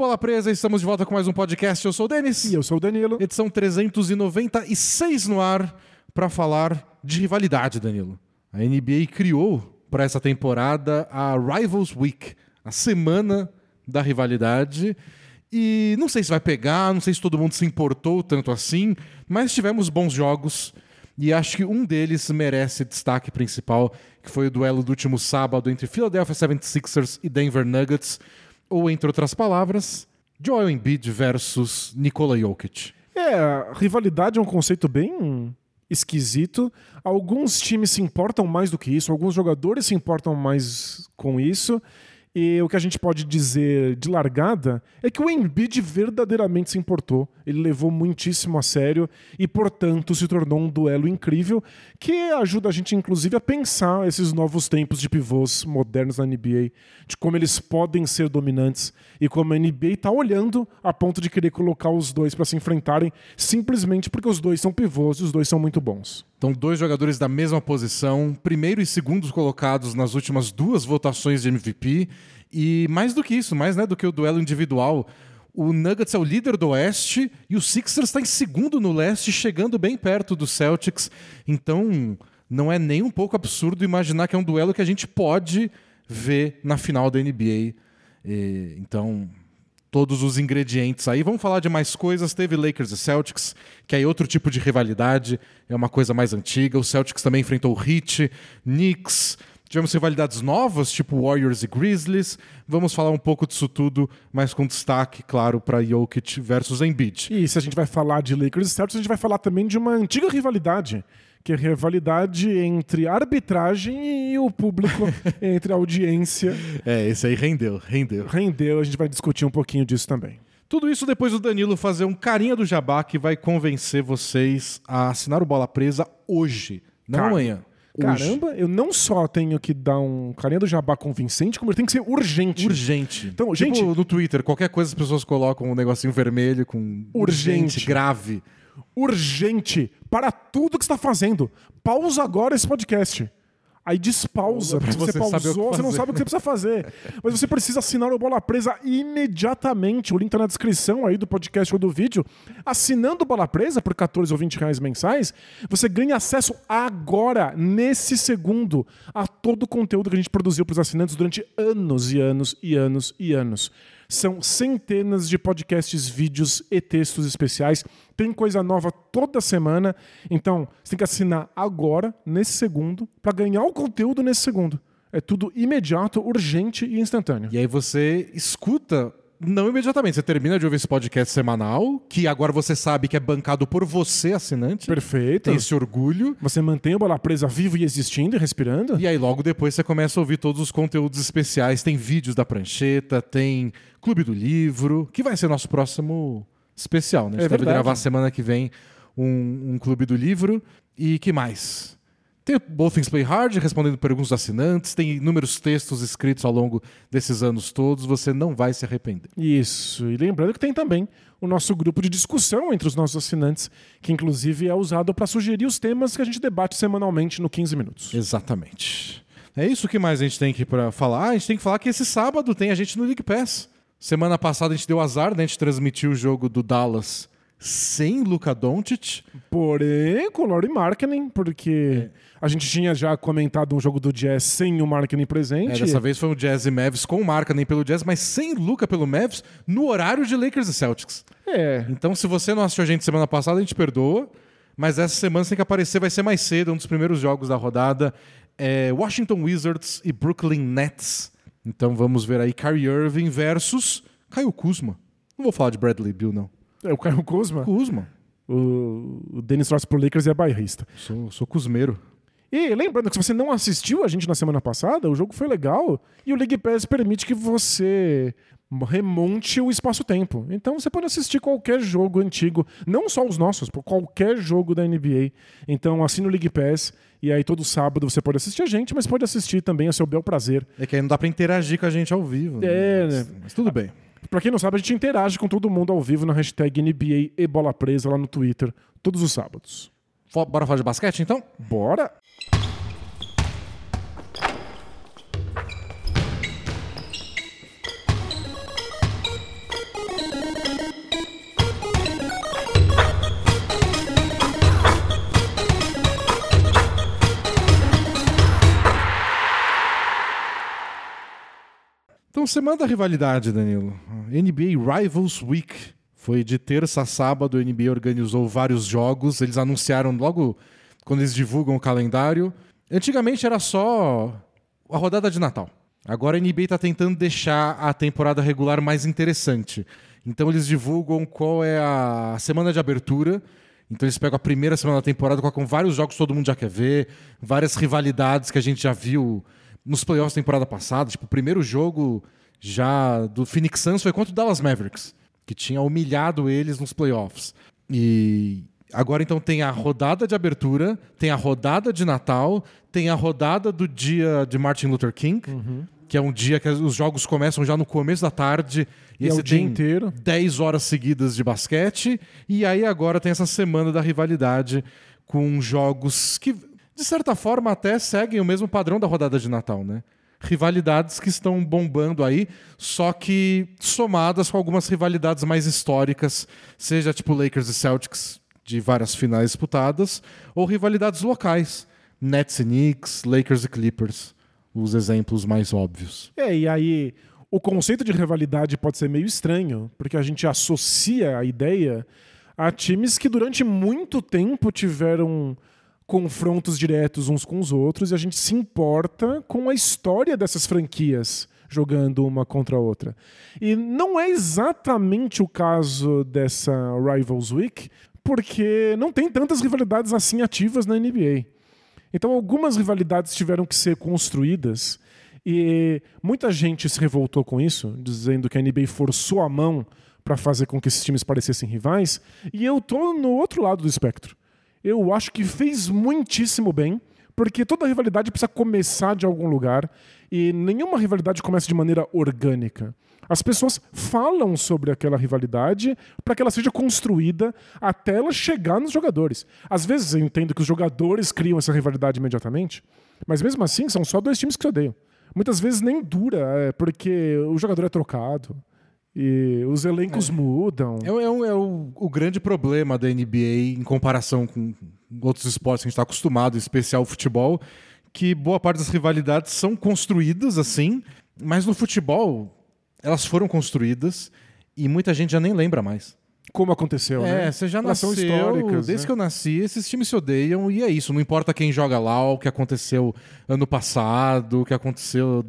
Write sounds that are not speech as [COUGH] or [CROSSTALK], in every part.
Bola Presa? Estamos de volta com mais um podcast. Eu sou o Denis. E eu sou o Danilo. Edição 396 no ar para falar de rivalidade, Danilo. A NBA criou para essa temporada a Rivals Week, a semana da rivalidade. E não sei se vai pegar, não sei se todo mundo se importou tanto assim, mas tivemos bons jogos. E acho que um deles merece destaque principal, que foi o duelo do último sábado entre Philadelphia 76ers e Denver Nuggets ou, entre outras palavras, Joel Embiid versus Nikola Jokic. É, rivalidade é um conceito bem esquisito. Alguns times se importam mais do que isso, alguns jogadores se importam mais com isso. E o que a gente pode dizer de largada é que o Embiid verdadeiramente se importou. Ele levou muitíssimo a sério e, portanto, se tornou um duelo incrível que ajuda a gente, inclusive, a pensar esses novos tempos de pivôs modernos na NBA, de como eles podem ser dominantes e como a NBA está olhando a ponto de querer colocar os dois para se enfrentarem simplesmente porque os dois são pivôs e os dois são muito bons. Então, dois jogadores da mesma posição, primeiro e segundo colocados nas últimas duas votações de MVP. E mais do que isso, mais né, do que o duelo individual, o Nuggets é o líder do Oeste e o Sixers está em segundo no Leste, chegando bem perto do Celtics. Então, não é nem um pouco absurdo imaginar que é um duelo que a gente pode ver na final da NBA. E, então, todos os ingredientes aí. Vamos falar de mais coisas. Teve Lakers e Celtics, que é outro tipo de rivalidade, é uma coisa mais antiga. O Celtics também enfrentou o Heat, Knicks. Tivemos rivalidades novas, tipo Warriors e Grizzlies. Vamos falar um pouco disso tudo, mas com destaque, claro, para Jokic versus Embiid. E se a gente vai falar de Lakers e Celtics, a gente vai falar também de uma antiga rivalidade que é a rivalidade entre arbitragem e o público, [LAUGHS] entre a audiência. É, esse aí rendeu, rendeu. Rendeu, a gente vai discutir um pouquinho disso também. Tudo isso depois do Danilo fazer um carinha do jabá que vai convencer vocês a assinar o Bola Presa hoje, não Cara, amanhã. Caramba, eu não só tenho que dar um carinha do jabá convincente, como ele tem que ser urgente. Urgente. Então, Tipo gente- no Twitter, qualquer coisa as pessoas colocam um negocinho vermelho com Urgente. grave. Urgente para tudo que você está fazendo. Pausa agora esse podcast. Aí despausa, porque você, você pausou, você não sabe o que você precisa fazer. Mas você precisa assinar o Bola Presa imediatamente. O link tá na descrição aí do podcast ou do vídeo. Assinando o Bola Presa por 14 ou 20 reais mensais, você ganha acesso agora, nesse segundo, a todo o conteúdo que a gente produziu para os assinantes durante anos e anos e anos e anos. São centenas de podcasts, vídeos e textos especiais. Tem coisa nova toda semana. Então, você tem que assinar agora, nesse segundo, para ganhar o conteúdo nesse segundo. É tudo imediato, urgente e instantâneo. E aí você escuta, não imediatamente, você termina de ouvir esse podcast semanal, que agora você sabe que é bancado por você, assinante. Perfeito. Tem esse orgulho. Você mantém o Bola Presa vivo e existindo e respirando. E aí logo depois você começa a ouvir todos os conteúdos especiais. Tem vídeos da prancheta, tem Clube do Livro, que vai ser nosso próximo especial, né? A gente É deve gravar semana que vem um, um Clube do Livro. E que mais? Tem o Both Things Play Hard, respondendo perguntas dos assinantes. Tem inúmeros textos escritos ao longo desses anos todos. Você não vai se arrepender. Isso. E lembrando que tem também o nosso grupo de discussão entre os nossos assinantes, que inclusive é usado para sugerir os temas que a gente debate semanalmente no 15 minutos. Exatamente. É isso que mais a gente tem aqui para falar. Ah, a gente tem que falar que esse sábado tem a gente no League Pass. Semana passada a gente deu azar, né? A gente transmitiu o jogo do Dallas sem Luka Doncic. Porém, com o Laurie Markkinen, porque a gente tinha já comentado um jogo do Jazz sem o Markkinen É, presente. dessa vez foi o Jazz e Mavs com marca nem pelo Jazz, mas sem Luka pelo Mavs no horário de Lakers e Celtics. É. Então, se você não assistiu a gente semana passada, a gente perdoa. Mas essa semana você tem que aparecer, vai ser mais cedo, um dos primeiros jogos da rodada. É Washington Wizards e Brooklyn Nets. Então vamos ver aí Kyrie Irving versus Caio Kuzma. Não vou falar de Bradley Bill, não. É o Caio Kuzma. Kuzma. O, o Dennis Ross pro Lakers é bairrista. Sou, sou Kuzmeiro. E lembrando que se você não assistiu a gente na semana passada, o jogo foi legal e o League Pass permite que você remonte o espaço-tempo. Então você pode assistir qualquer jogo antigo, não só os nossos, por qualquer jogo da NBA. Então assina o League Pass e aí todo sábado você pode assistir a gente, mas pode assistir também a seu bel prazer. É que aí não dá pra interagir com a gente ao vivo. É, mas, né? mas tudo bem. Pra quem não sabe, a gente interage com todo mundo ao vivo na hashtag NBA e Bola Presa lá no Twitter, todos os sábados. Bora falar de basquete, então? Bora! Então, semana da rivalidade, Danilo. NBA Rivals Week. Foi de terça a sábado, a NBA organizou vários jogos. Eles anunciaram logo quando eles divulgam o calendário. Antigamente era só a rodada de Natal. Agora a NBA está tentando deixar a temporada regular mais interessante. Então eles divulgam qual é a semana de abertura. Então eles pegam a primeira semana da temporada, colocam vários jogos que todo mundo já quer ver, várias rivalidades que a gente já viu nos playoffs da temporada passada. Tipo, o primeiro jogo já do Phoenix Suns foi contra o Dallas Mavericks, que tinha humilhado eles nos playoffs. E agora então tem a rodada de abertura, tem a rodada de Natal, tem a rodada do dia de Martin Luther King. Que é um dia que os jogos começam já no começo da tarde. E é aí o dia inteiro. 10 horas seguidas de basquete. E aí agora tem essa semana da rivalidade com jogos que, de certa forma, até seguem o mesmo padrão da rodada de Natal, né? Rivalidades que estão bombando aí, só que somadas com algumas rivalidades mais históricas, seja tipo Lakers e Celtics de várias finais disputadas, ou rivalidades locais, Nets e Knicks, Lakers e Clippers, os exemplos mais óbvios. É, e aí o conceito de rivalidade pode ser meio estranho, porque a gente associa a ideia a times que durante muito tempo tiveram confrontos diretos uns com os outros e a gente se importa com a história dessas franquias jogando uma contra a outra. E não é exatamente o caso dessa Rivals Week, porque não tem tantas rivalidades assim ativas na NBA. Então, algumas rivalidades tiveram que ser construídas e muita gente se revoltou com isso, dizendo que a NBA forçou a mão para fazer com que esses times parecessem rivais. E eu tô no outro lado do espectro. Eu acho que fez muitíssimo bem, porque toda rivalidade precisa começar de algum lugar e nenhuma rivalidade começa de maneira orgânica. As pessoas falam sobre aquela rivalidade para que ela seja construída até ela chegar nos jogadores. Às vezes eu entendo que os jogadores criam essa rivalidade imediatamente, mas mesmo assim são só dois times que se odeiam. Muitas vezes nem dura, é, porque o jogador é trocado e os elencos mudam. É, o- é o- é o, o grande problema da NBA em comparação com outros esportes que a gente está acostumado, em especial o futebol, que boa parte das rivalidades são construídas assim, mas no futebol elas foram construídas e muita gente já nem lembra mais. Como aconteceu, É, né? você já Elas são nasceu, históricas, desde né? que eu nasci, esses times se odeiam e é isso, não importa quem joga lá, o que aconteceu ano passado, o que aconteceu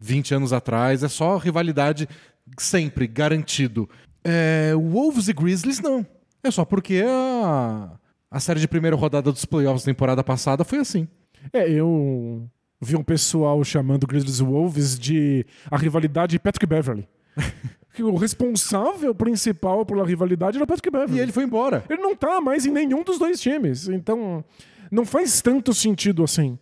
20 anos atrás, é só rivalidade sempre, garantido. É, Wolves e Grizzlies não. É só porque a, a série de primeira rodada dos playoffs da temporada passada foi assim. É, eu vi um pessoal chamando Grizzlies e Wolves de a rivalidade Patrick Beverly. [LAUGHS] Que o responsável principal pela rivalidade era o Patrick Beverly. E ele foi embora. Ele não tá mais em nenhum dos dois times. Então, não faz tanto sentido assim.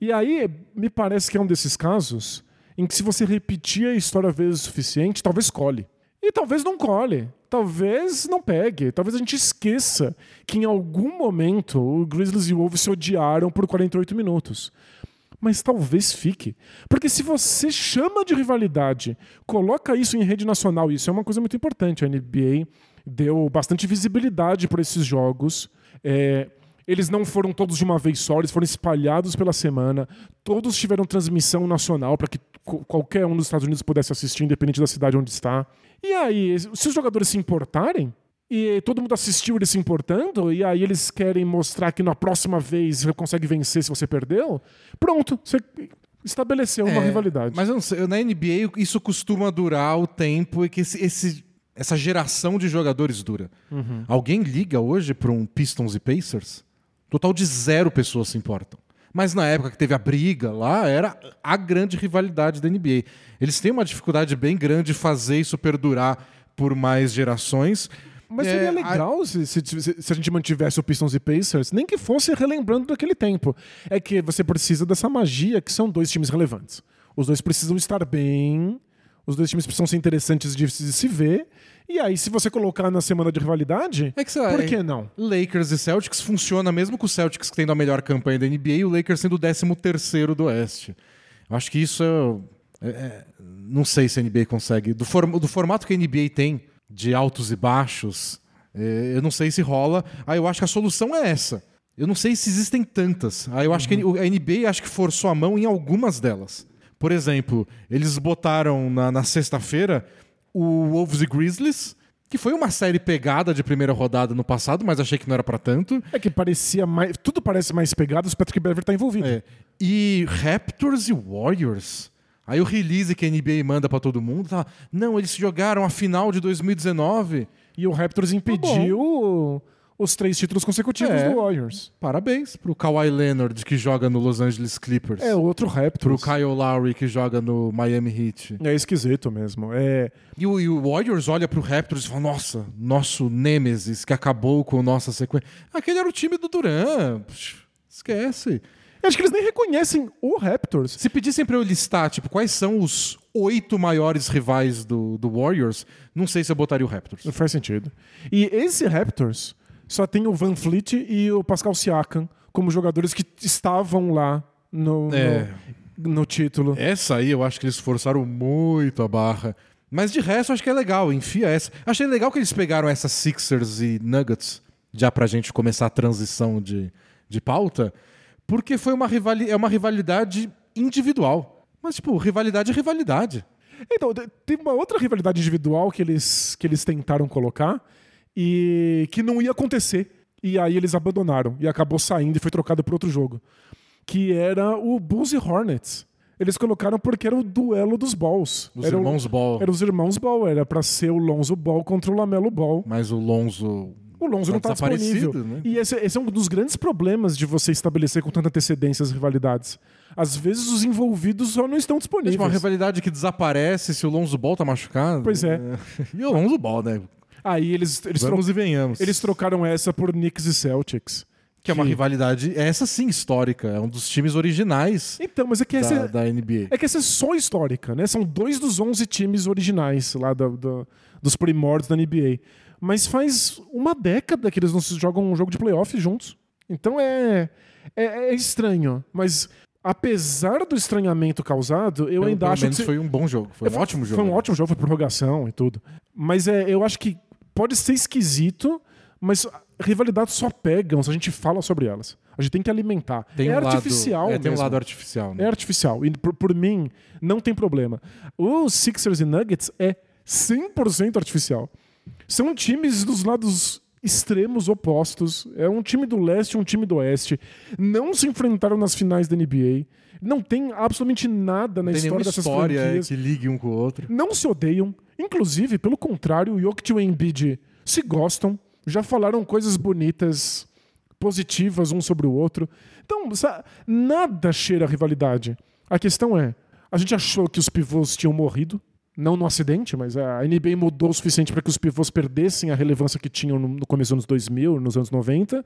E aí, me parece que é um desses casos em que se você repetir a história vezes o suficiente, talvez cole. E talvez não cole. Talvez não pegue. Talvez a gente esqueça que em algum momento o Grizzlies e o Wolves se odiaram por 48 minutos. Mas talvez fique. Porque se você chama de rivalidade, coloca isso em rede nacional, isso é uma coisa muito importante. A NBA deu bastante visibilidade para esses jogos. É, eles não foram todos de uma vez só, eles foram espalhados pela semana. Todos tiveram transmissão nacional para que qualquer um dos Estados Unidos pudesse assistir, independente da cidade onde está. E aí, se os jogadores se importarem, e todo mundo assistiu eles se importando, e aí eles querem mostrar que na próxima vez você consegue vencer se você perdeu, pronto, você estabeleceu uma É, rivalidade. Mas eu não sei, na NBA isso costuma durar o tempo e que esse, esse- essa geração de jogadores dura. Uhum. Alguém liga hoje para um Pistons e Pacers? Total de zero pessoas se importam. Mas na época que teve a briga lá, era a grande rivalidade da NBA. Eles têm uma dificuldade bem grande de fazer isso perdurar por mais gerações. Mas É, seria a- legal se, se- se- se a gente mantivesse o Pistons e Pacers, nem que fosse relembrando daquele tempo. É que você precisa dessa magia que são dois times relevantes. Os dois precisam estar bem, os dois times precisam ser interessantes de de se ver. E aí, se você colocar na semana de rivalidade, É que, lá, por é- que não? Lakers e Celtics funciona mesmo com o Celtics tendo a melhor campanha da NBA e o Lakers sendo o 13 do Oeste. Eu acho que isso é, é- é- não sei se a NBA consegue. Do, do formato que a NBA tem, de altos e baixos, é, eu não sei se rola. Aí eu acho que a solução é essa. Eu não sei se existem tantas. Aí eu acho que a NBA acho que forçou a mão em algumas delas. Por exemplo, eles botaram na, na sexta-feira o Wolves e Grizzlies, que foi uma série pegada de primeira rodada no passado, mas achei que não era pra tanto. É que parecia mais. Tudo parece mais pegado o Patrick Beverly tá envolvido. É. E Raptors e Warriors. Aí o release que a NBA manda pra todo mundo tá. Não, eles jogaram a final de 2019. E o Raptors impediu os três títulos consecutivos É. do Warriors. Parabéns pro Kawhi Leonard, que joga no Los Angeles Clippers. É outro Pro Raptors. Kyle Lowry, que joga no Miami Heat. É esquisito mesmo. É, E o, e o Warriors olha pro Raptors e fala: Nossa, nosso Nemesis que acabou com nossa sequência. Aquele era o time do Duran. Psh, Esquece. eu acho que eles nem reconhecem o Raptors. Se pedissem pra eu listar, tipo, quais são os oito maiores rivais do, do Warriors, não sei se eu botaria o Raptors. Não faz sentido. E esse Raptors só tem o Van Fleet e o Pascal Siakam como jogadores que estavam lá no, É. no, no título. Essa aí eu acho que eles forçaram muito a barra. Mas de resto, acho que é legal, enfia essa. Achei legal que eles pegaram essas Sixers e Nuggets, já pra gente começar a transição de, de pauta, porque foi uma, rivali é uma rivalidade individual. Mas, tipo, rivalidade é rivalidade. Então, te- teve uma outra rivalidade individual que eles, que eles tentaram colocar e que não ia acontecer. E aí eles abandonaram e acabou saindo e foi trocado por outro jogo. Que era o Bulls e Hornets. Eles colocaram porque era o duelo dos Balls. Os era o- irmãos Ball. Era os irmãos Ball, era pra ser o Lonzo Ball contra o Lamelo Ball. Mas o Lonzo. O Lonzo Tá não tá desaparecido, disponível. né? E esse, esse é um dos grandes problemas de você estabelecer com tanta antecedência as rivalidades. Às vezes os envolvidos só não estão É disponíveis. tipo uma rivalidade que desaparece se o Lonzo Ball tá machucado. Pois é. [LAUGHS] E o Lonzo Ball, né? Aí eles, eles, Vamos e venhamos. eles trocaram essa por Knicks e Celtics. Que é uma rivalidade, essa sim, histórica. É um dos times originais Então, mas é que essa, da, da NBA. é que essa é só histórica, né? São dois dos 11 times originais lá da- da- dos primórdios da NBA. Mas faz uma década que eles não se jogam um jogo de playoff juntos. Então é, é, é estranho. Mas apesar do estranhamento causado, eu Pelo- ainda pelo acho que. menos se- foi um bom jogo. Foi um Foi- ótimo jogo. Foi um ótimo jogo, foi prorrogação e tudo. Mas é, eu acho que pode ser esquisito, mas rivalidades só pegam se a gente fala sobre elas. A gente tem que alimentar. Tem é um artificial lado, é, tem um mesmo. lado artificial. Né? É artificial. E por, por mim, não tem problema. O Sixers e Nuggets é 100% artificial. São times dos lados extremos opostos. É um time do leste e um time do oeste. Não se enfrentaram nas finais da NBA. Não tem absolutamente nada na Não nenhuma história dessas história franquias. que ligue um com o outro. Não se odeiam. Inclusive, pelo contrário, o Jokic e o Embiid se gostam. Já falaram coisas bonitas, positivas um sobre o outro. Então, nada cheira a rivalidade. A questão é, a gente achou que os pivôs tinham morrido. Não no acidente, mas a NBA mudou o suficiente para que os pivôs perdessem a relevância que tinham no começo dos anos 2000, nos anos 90.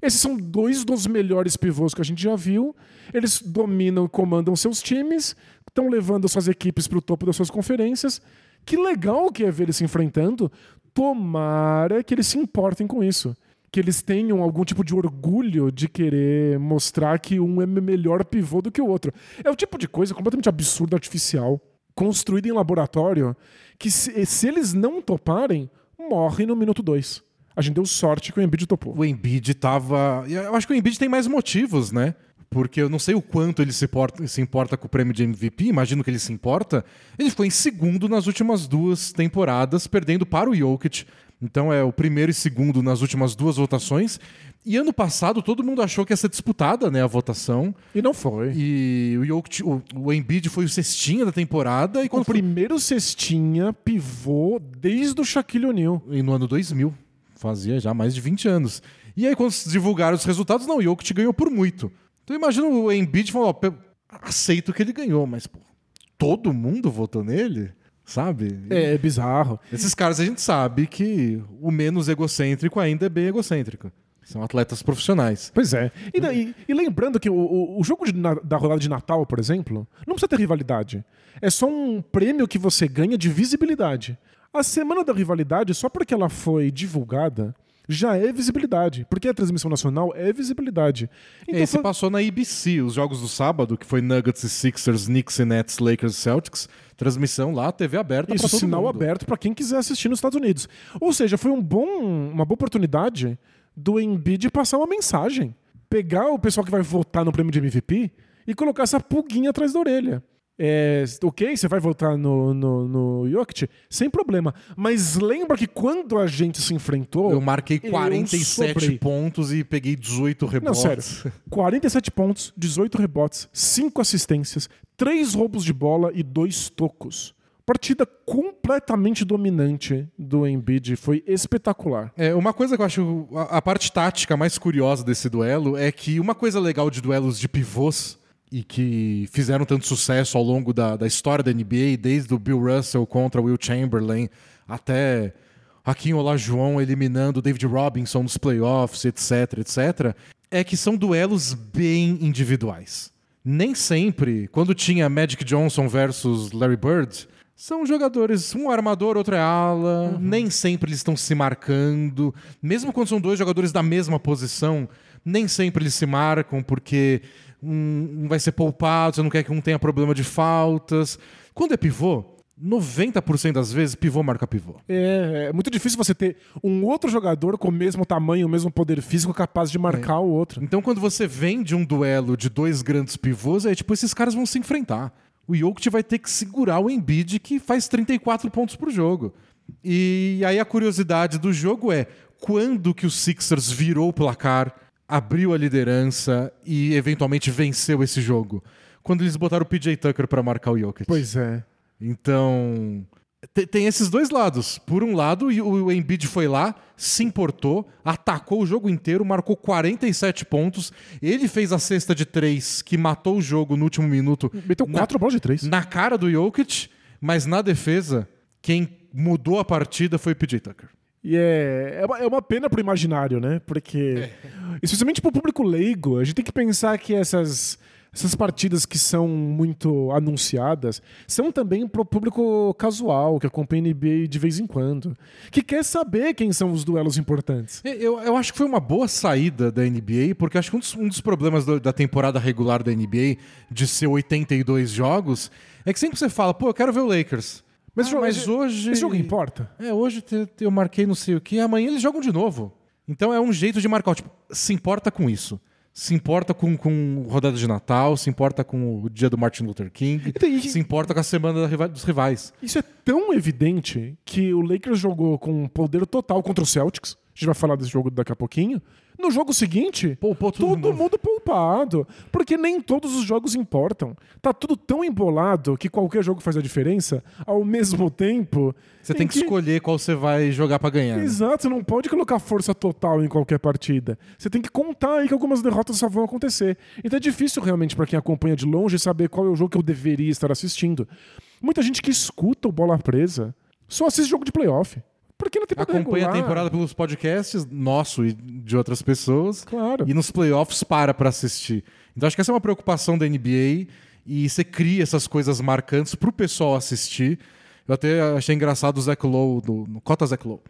Esses são dois dos melhores pivôs que a gente já viu. Eles dominam e comandam seus times, estão levando suas equipes para o topo das suas conferências. Que legal que é ver eles se enfrentando. Tomara que eles se importem com isso. Que eles tenham algum tipo de orgulho de querer mostrar que um é melhor pivô do que o outro. É o tipo de coisa completamente absurda, artificial, construída em laboratório, que se, se eles não toparem, morre no minuto dois. A gente deu sorte que o Embiid topou. O Embiid tava. Eu acho que o Embiid tem mais motivos, né? Porque eu não sei o quanto ele se, porta- se importa com o prêmio de MVP, imagino que ele se importa. Ele ficou em segundo nas últimas duas temporadas, perdendo para o Jokic. Então é o primeiro e segundo nas últimas duas votações. E ano passado todo mundo achou que ia ser disputada né, a votação. E não foi. E o, Jokic, o, o Embiid foi o cestinha da temporada. E O primeiro cestinha pivô desde o Shaquille O'Neal. e no ano 2000. Fazia já mais de 20 anos. E aí, quando se divulgaram os resultados, não, o Jokic ganhou por muito. Então, imagina o Embiid falando, ó, aceito que ele ganhou, mas, pô, todo mundo votou nele, sabe? É, é bizarro. Esses caras, a gente sabe que o menos egocêntrico ainda é bem egocêntrico. São atletas profissionais. Pois é. E, daí- e lembrando que o, o- o jogo de na- da rodada de Natal, por exemplo, não precisa ter rivalidade. É só um prêmio que você ganha de visibilidade. A semana da rivalidade, só porque ela foi divulgada, já é visibilidade. Porque a transmissão nacional é visibilidade. Então, Esse foi- passou na ABC, os jogos do sábado, que foi Nuggets e Sixers, Knicks e Nets, Lakers e Celtics. Transmissão lá, TV aberta Isso, sinal mundo. aberto para quem quiser assistir nos Estados Unidos. Ou seja, foi um bom, uma boa oportunidade do Embiid passar uma mensagem. Pegar o pessoal que vai votar no prêmio de MVP e colocar essa pulguinha atrás da orelha. É, ok, você vai votar no, no, no Jokic? Sem problema. Mas lembra que quando a gente se enfrentou. Eu marquei eu 47 sobrei. pontos e peguei 18 Não, rebotes. sério. 47 pontos, 18 rebotes, 5 assistências, 3 roubos de bola e 2 tocos. Partida completamente dominante do Embiid. Foi espetacular. É, uma coisa que eu acho. A, a parte tática mais curiosa desse duelo é que uma coisa legal de duelos de pivôs e que fizeram tanto sucesso ao longo da, da história da NBA, desde o Bill Russell contra o Will Chamberlain até Hakim Olajuwon eliminando o David Robinson nos playoffs, etc, etc, é que são duelos bem individuais. Nem sempre, quando tinha Magic Johnson versus Larry Bird, são jogadores, um é armador, outro é ala, nem sempre eles estão se marcando. Mesmo quando são dois jogadores da mesma posição, nem sempre eles se marcam, porque um, vai ser poupado, você não quer que um tenha problema de faltas. Quando é pivô, 90% das vezes, pivô marca pivô. É, é muito difícil você ter um outro jogador com o mesmo tamanho, o mesmo poder físico capaz de marcar o outro. Então, quando você vem de um duelo de dois grandes pivôs, é tipo, esses caras vão se enfrentar. O Jokic vai ter que segurar o Embiid, que faz 34 pontos por jogo. E aí a curiosidade do jogo é quando que o Sixers virou o placar, abriu a liderança e eventualmente venceu esse jogo? Quando eles botaram o PJ Tucker para marcar o Jokic. Pois é. Então, te- tem esses dois lados. Por um lado, o o Embiid foi lá, se importou, atacou o jogo inteiro, marcou 47 pontos. Ele fez a cesta de três que matou o jogo no último minuto Meteu Na- quatro bolas de três. na cara do Jokic, mas na defesa, quem mudou a partida foi o PJ Tucker. E é, é, uma, é uma pena pro imaginário, né? Porque, especialmente pro público leigo, a gente tem que pensar que essas, essas partidas que são muito anunciadas são também pro público casual, que acompanha a NBA de vez em quando, que quer saber quem são os duelos importantes. Eu, eu acho que foi uma boa saída da NBA, porque acho que um dos, um dos problemas da temporada regular da NBA, de ser 82 jogos, é que sempre você fala, pô, eu quero ver o Lakers. Mas, Ah, mas esse- hoje. Esse jogo importa? É, hoje eu marquei não sei o que, amanhã eles jogam de novo. Então é um jeito de marcar. Tipo, se importa com isso. Se importa com, com rodada de Natal, se importa com o dia do Martin Luther King, se importa com a semana dos rivais. Isso é tão evidente que o Lakers jogou com poder total contra o Celtics. A gente vai falar desse jogo daqui a pouquinho. No jogo seguinte, Poupou todo todo mundo. mundo poupado. Porque nem todos os jogos importam. Tá tudo tão embolado que qualquer jogo faz a diferença. Ao mesmo tempo. Você em tem que escolher qual você vai jogar pra ganhar. né? Exato, você não pode colocar força total em qualquer partida. Você tem que contar aí que algumas derrotas só vão acontecer. Então é difícil realmente pra quem acompanha de longe saber qual é o jogo que eu deveria estar assistindo. Muita gente que escuta o Bola Presa só assiste jogo de playoff. Porque não tem poder Acompanha a temporada pelos podcasts, nosso e de outras pessoas. Claro. E nos playoffs para pra assistir. Então acho que essa é uma preocupação da NBA e você cria essas coisas marcantes pro pessoal assistir. Eu até achei engraçado o Zach Lowe, no, no Cota Zach Lowe,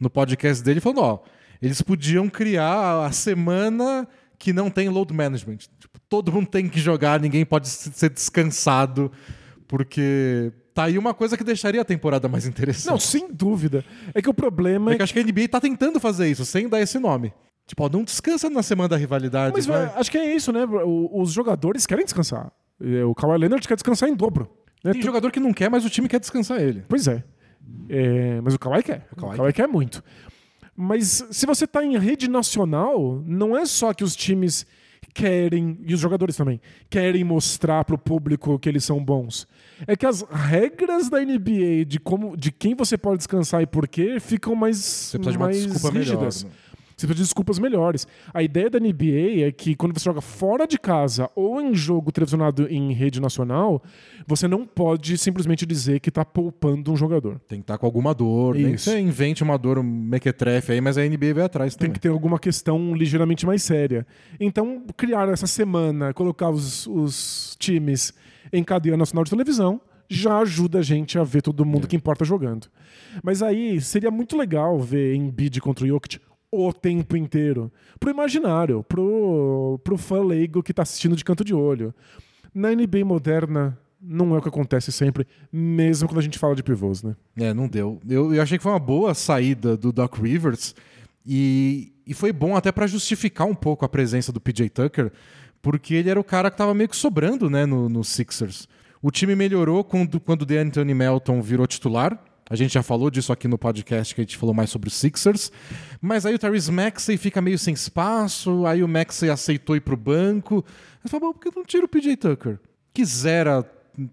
no podcast dele, falando, ó, eles podiam criar a semana que não tem load management. Tipo, todo mundo tem que jogar, ninguém pode ser descansado, porque tá aí uma coisa que deixaria a temporada mais interessante. Não, sem dúvida. É que o problema É é que eu acho que a NBA tá tentando fazer isso, sem dar esse nome. Tipo, ó, não descansa na semana da rivalidade. Mas vai. é, acho que é isso, né? O- Os jogadores querem descansar. É, O Kawhi Leonard quer descansar em dobro. né? Tem Tu- jogador que não quer, mas o time quer descansar ele. Pois é. É, mas o Kawhi quer. O Kawhi Kawhi, quer muito. Mas se você tá em rede nacional, não é só que os times querem, e os jogadores também, querem mostrar pro público que eles são bons. É que as regras da NBA de como de quem você pode descansar e por quê ficam mais, mais desculpa rígidas. melhor. né? Você precisa de desculpas melhores. A ideia da NBA é que quando você joga fora de casa ou em jogo televisionado em rede nacional, você não pode simplesmente dizer que tá poupando um jogador. Tem que estar com alguma dor. Nem que você invente uma dor um mequetrefe aí, mas a NBA vai atrás Tem também. que ter alguma questão ligeiramente mais séria. Então, criar essa semana, colocar os, os times em cadeia nacional de televisão, já ajuda a gente a ver todo mundo que importa jogando. Mas aí seria muito legal ver Embiid contra o Jokic o tempo inteiro. Pro imaginário, pro, pro fã leigo que tá assistindo de canto de olho. Na NBA moderna, não é o que acontece sempre, mesmo quando a gente fala de pivôs, né? É, não deu. Eu, eu achei que foi uma boa saída do Doc Rivers e, e foi bom até pra justificar um pouco a presença do PJ Tucker, porque ele era o cara que tava meio que sobrando, né, no, no Sixers. O time melhorou quando, quando o DeAnthony Melton virou titular. A gente já falou disso aqui no podcast que a gente falou mais sobre os Sixers. Mas aí o Tyrese Maxey fica meio sem espaço, aí o Maxey aceitou ir pro banco. Aí bom, por que não tira o PJ Tucker? Que zera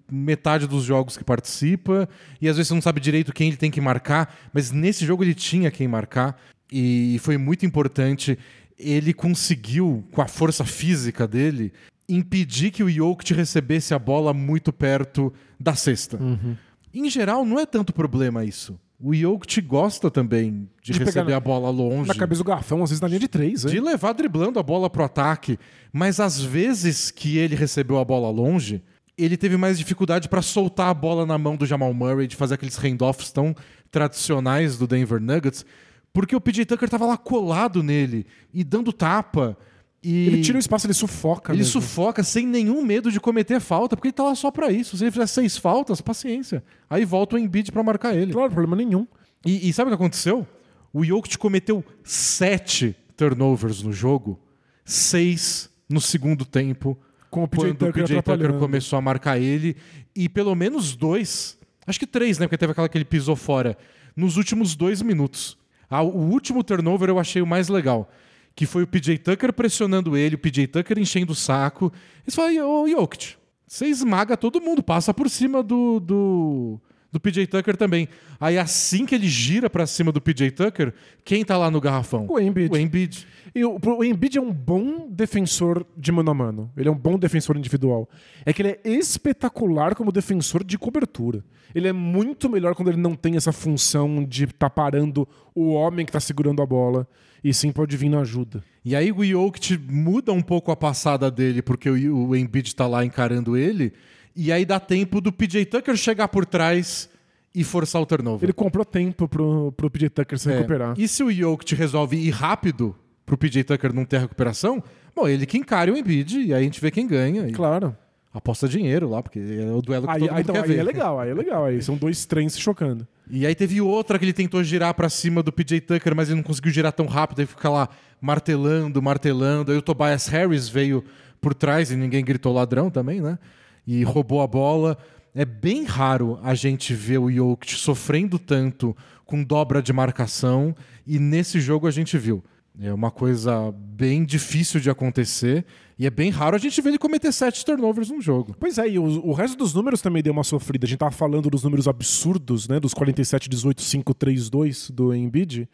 metade dos jogos que participa e às vezes não sabe direito quem ele tem que marcar, mas nesse jogo ele tinha quem marcar e foi muito importante. Ele conseguiu, com a força física dele, impedir que o Jokic recebesse a bola muito perto da cesta. Uhum. Em geral, não é tanto problema isso. O Jokic gosta também de, De receber a bola longe. Na cabeça do garfão, às vezes na linha de três, De hein? levar driblando a bola pro ataque. Mas às vezes que ele recebeu a bola longe, ele teve mais dificuldade para soltar a bola na mão do Jamal Murray, de fazer aqueles handoffs tão tradicionais do Denver Nuggets, porque o PJ Tucker tava lá colado nele e dando tapa. E Ele tira o espaço, ele sufoca. ele mesmo. sufoca sem nenhum medo de cometer falta, porque ele tá lá só pra isso. Se ele fizer seis faltas, paciência. Aí volta o Embiid pra marcar ele. Claro, problema nenhum. E, e sabe o que aconteceu? O Jokic cometeu sete turnovers no jogo, seis no segundo tempo, Com o PJ quando o PJ Tucker começou a marcar ele, e pelo menos dois, acho que três, né? Porque teve aquela que ele pisou fora, nos últimos dois minutos. Ah, o último turnover eu achei o mais legal, que foi o PJ Tucker pressionando ele, o PJ Tucker enchendo o saco. Eles falaram, ô Jokic, você esmaga todo mundo, passa por cima do, do, do PJ Tucker também. Aí assim que ele gira pra cima do PJ Tucker, quem tá lá no garrafão? O Embiid. O Embiid. E o, o Embiid é um bom defensor de mano a mano. Ele é um bom defensor individual. É que ele é espetacular como defensor de cobertura. Ele é muito melhor quando ele não tem essa função de estar parando o homem que está segurando a bola. E sim pode vir na ajuda. E aí o Jokic muda um pouco a passada dele, porque o, o Embiid tá lá encarando ele, e aí dá tempo do PJ Tucker chegar por trás e forçar o turnover. Ele comprou tempo pro, pro PJ Tucker se É. recuperar. E se o Jokic resolve ir rápido pro PJ Tucker não ter recuperação, bom, ele que encare o Embiid, e aí a gente vê quem ganha. E Claro. Aposta dinheiro lá, porque é o duelo que Aí, todo aí, mundo então, quer aí ver. é legal, aí é legal. Aí são dois trens se chocando. E aí teve outra que ele tentou girar pra cima do PJ Tucker, mas ele não conseguiu girar tão rápido, aí fica lá martelando, martelando. Aí o Tobias Harris veio por trás e ninguém gritou ladrão também, né? E roubou a bola. É bem raro a gente ver o Jokic sofrendo tanto com dobra de marcação e nesse jogo a gente viu. É uma coisa bem difícil de acontecer e é bem raro a gente ver ele cometer sete turnovers num jogo. Pois é, e o, o resto dos números também deu uma sofrida. A gente tava falando dos números absurdos, né? Dos 47, 18, 5, 3, 2 do Embiid.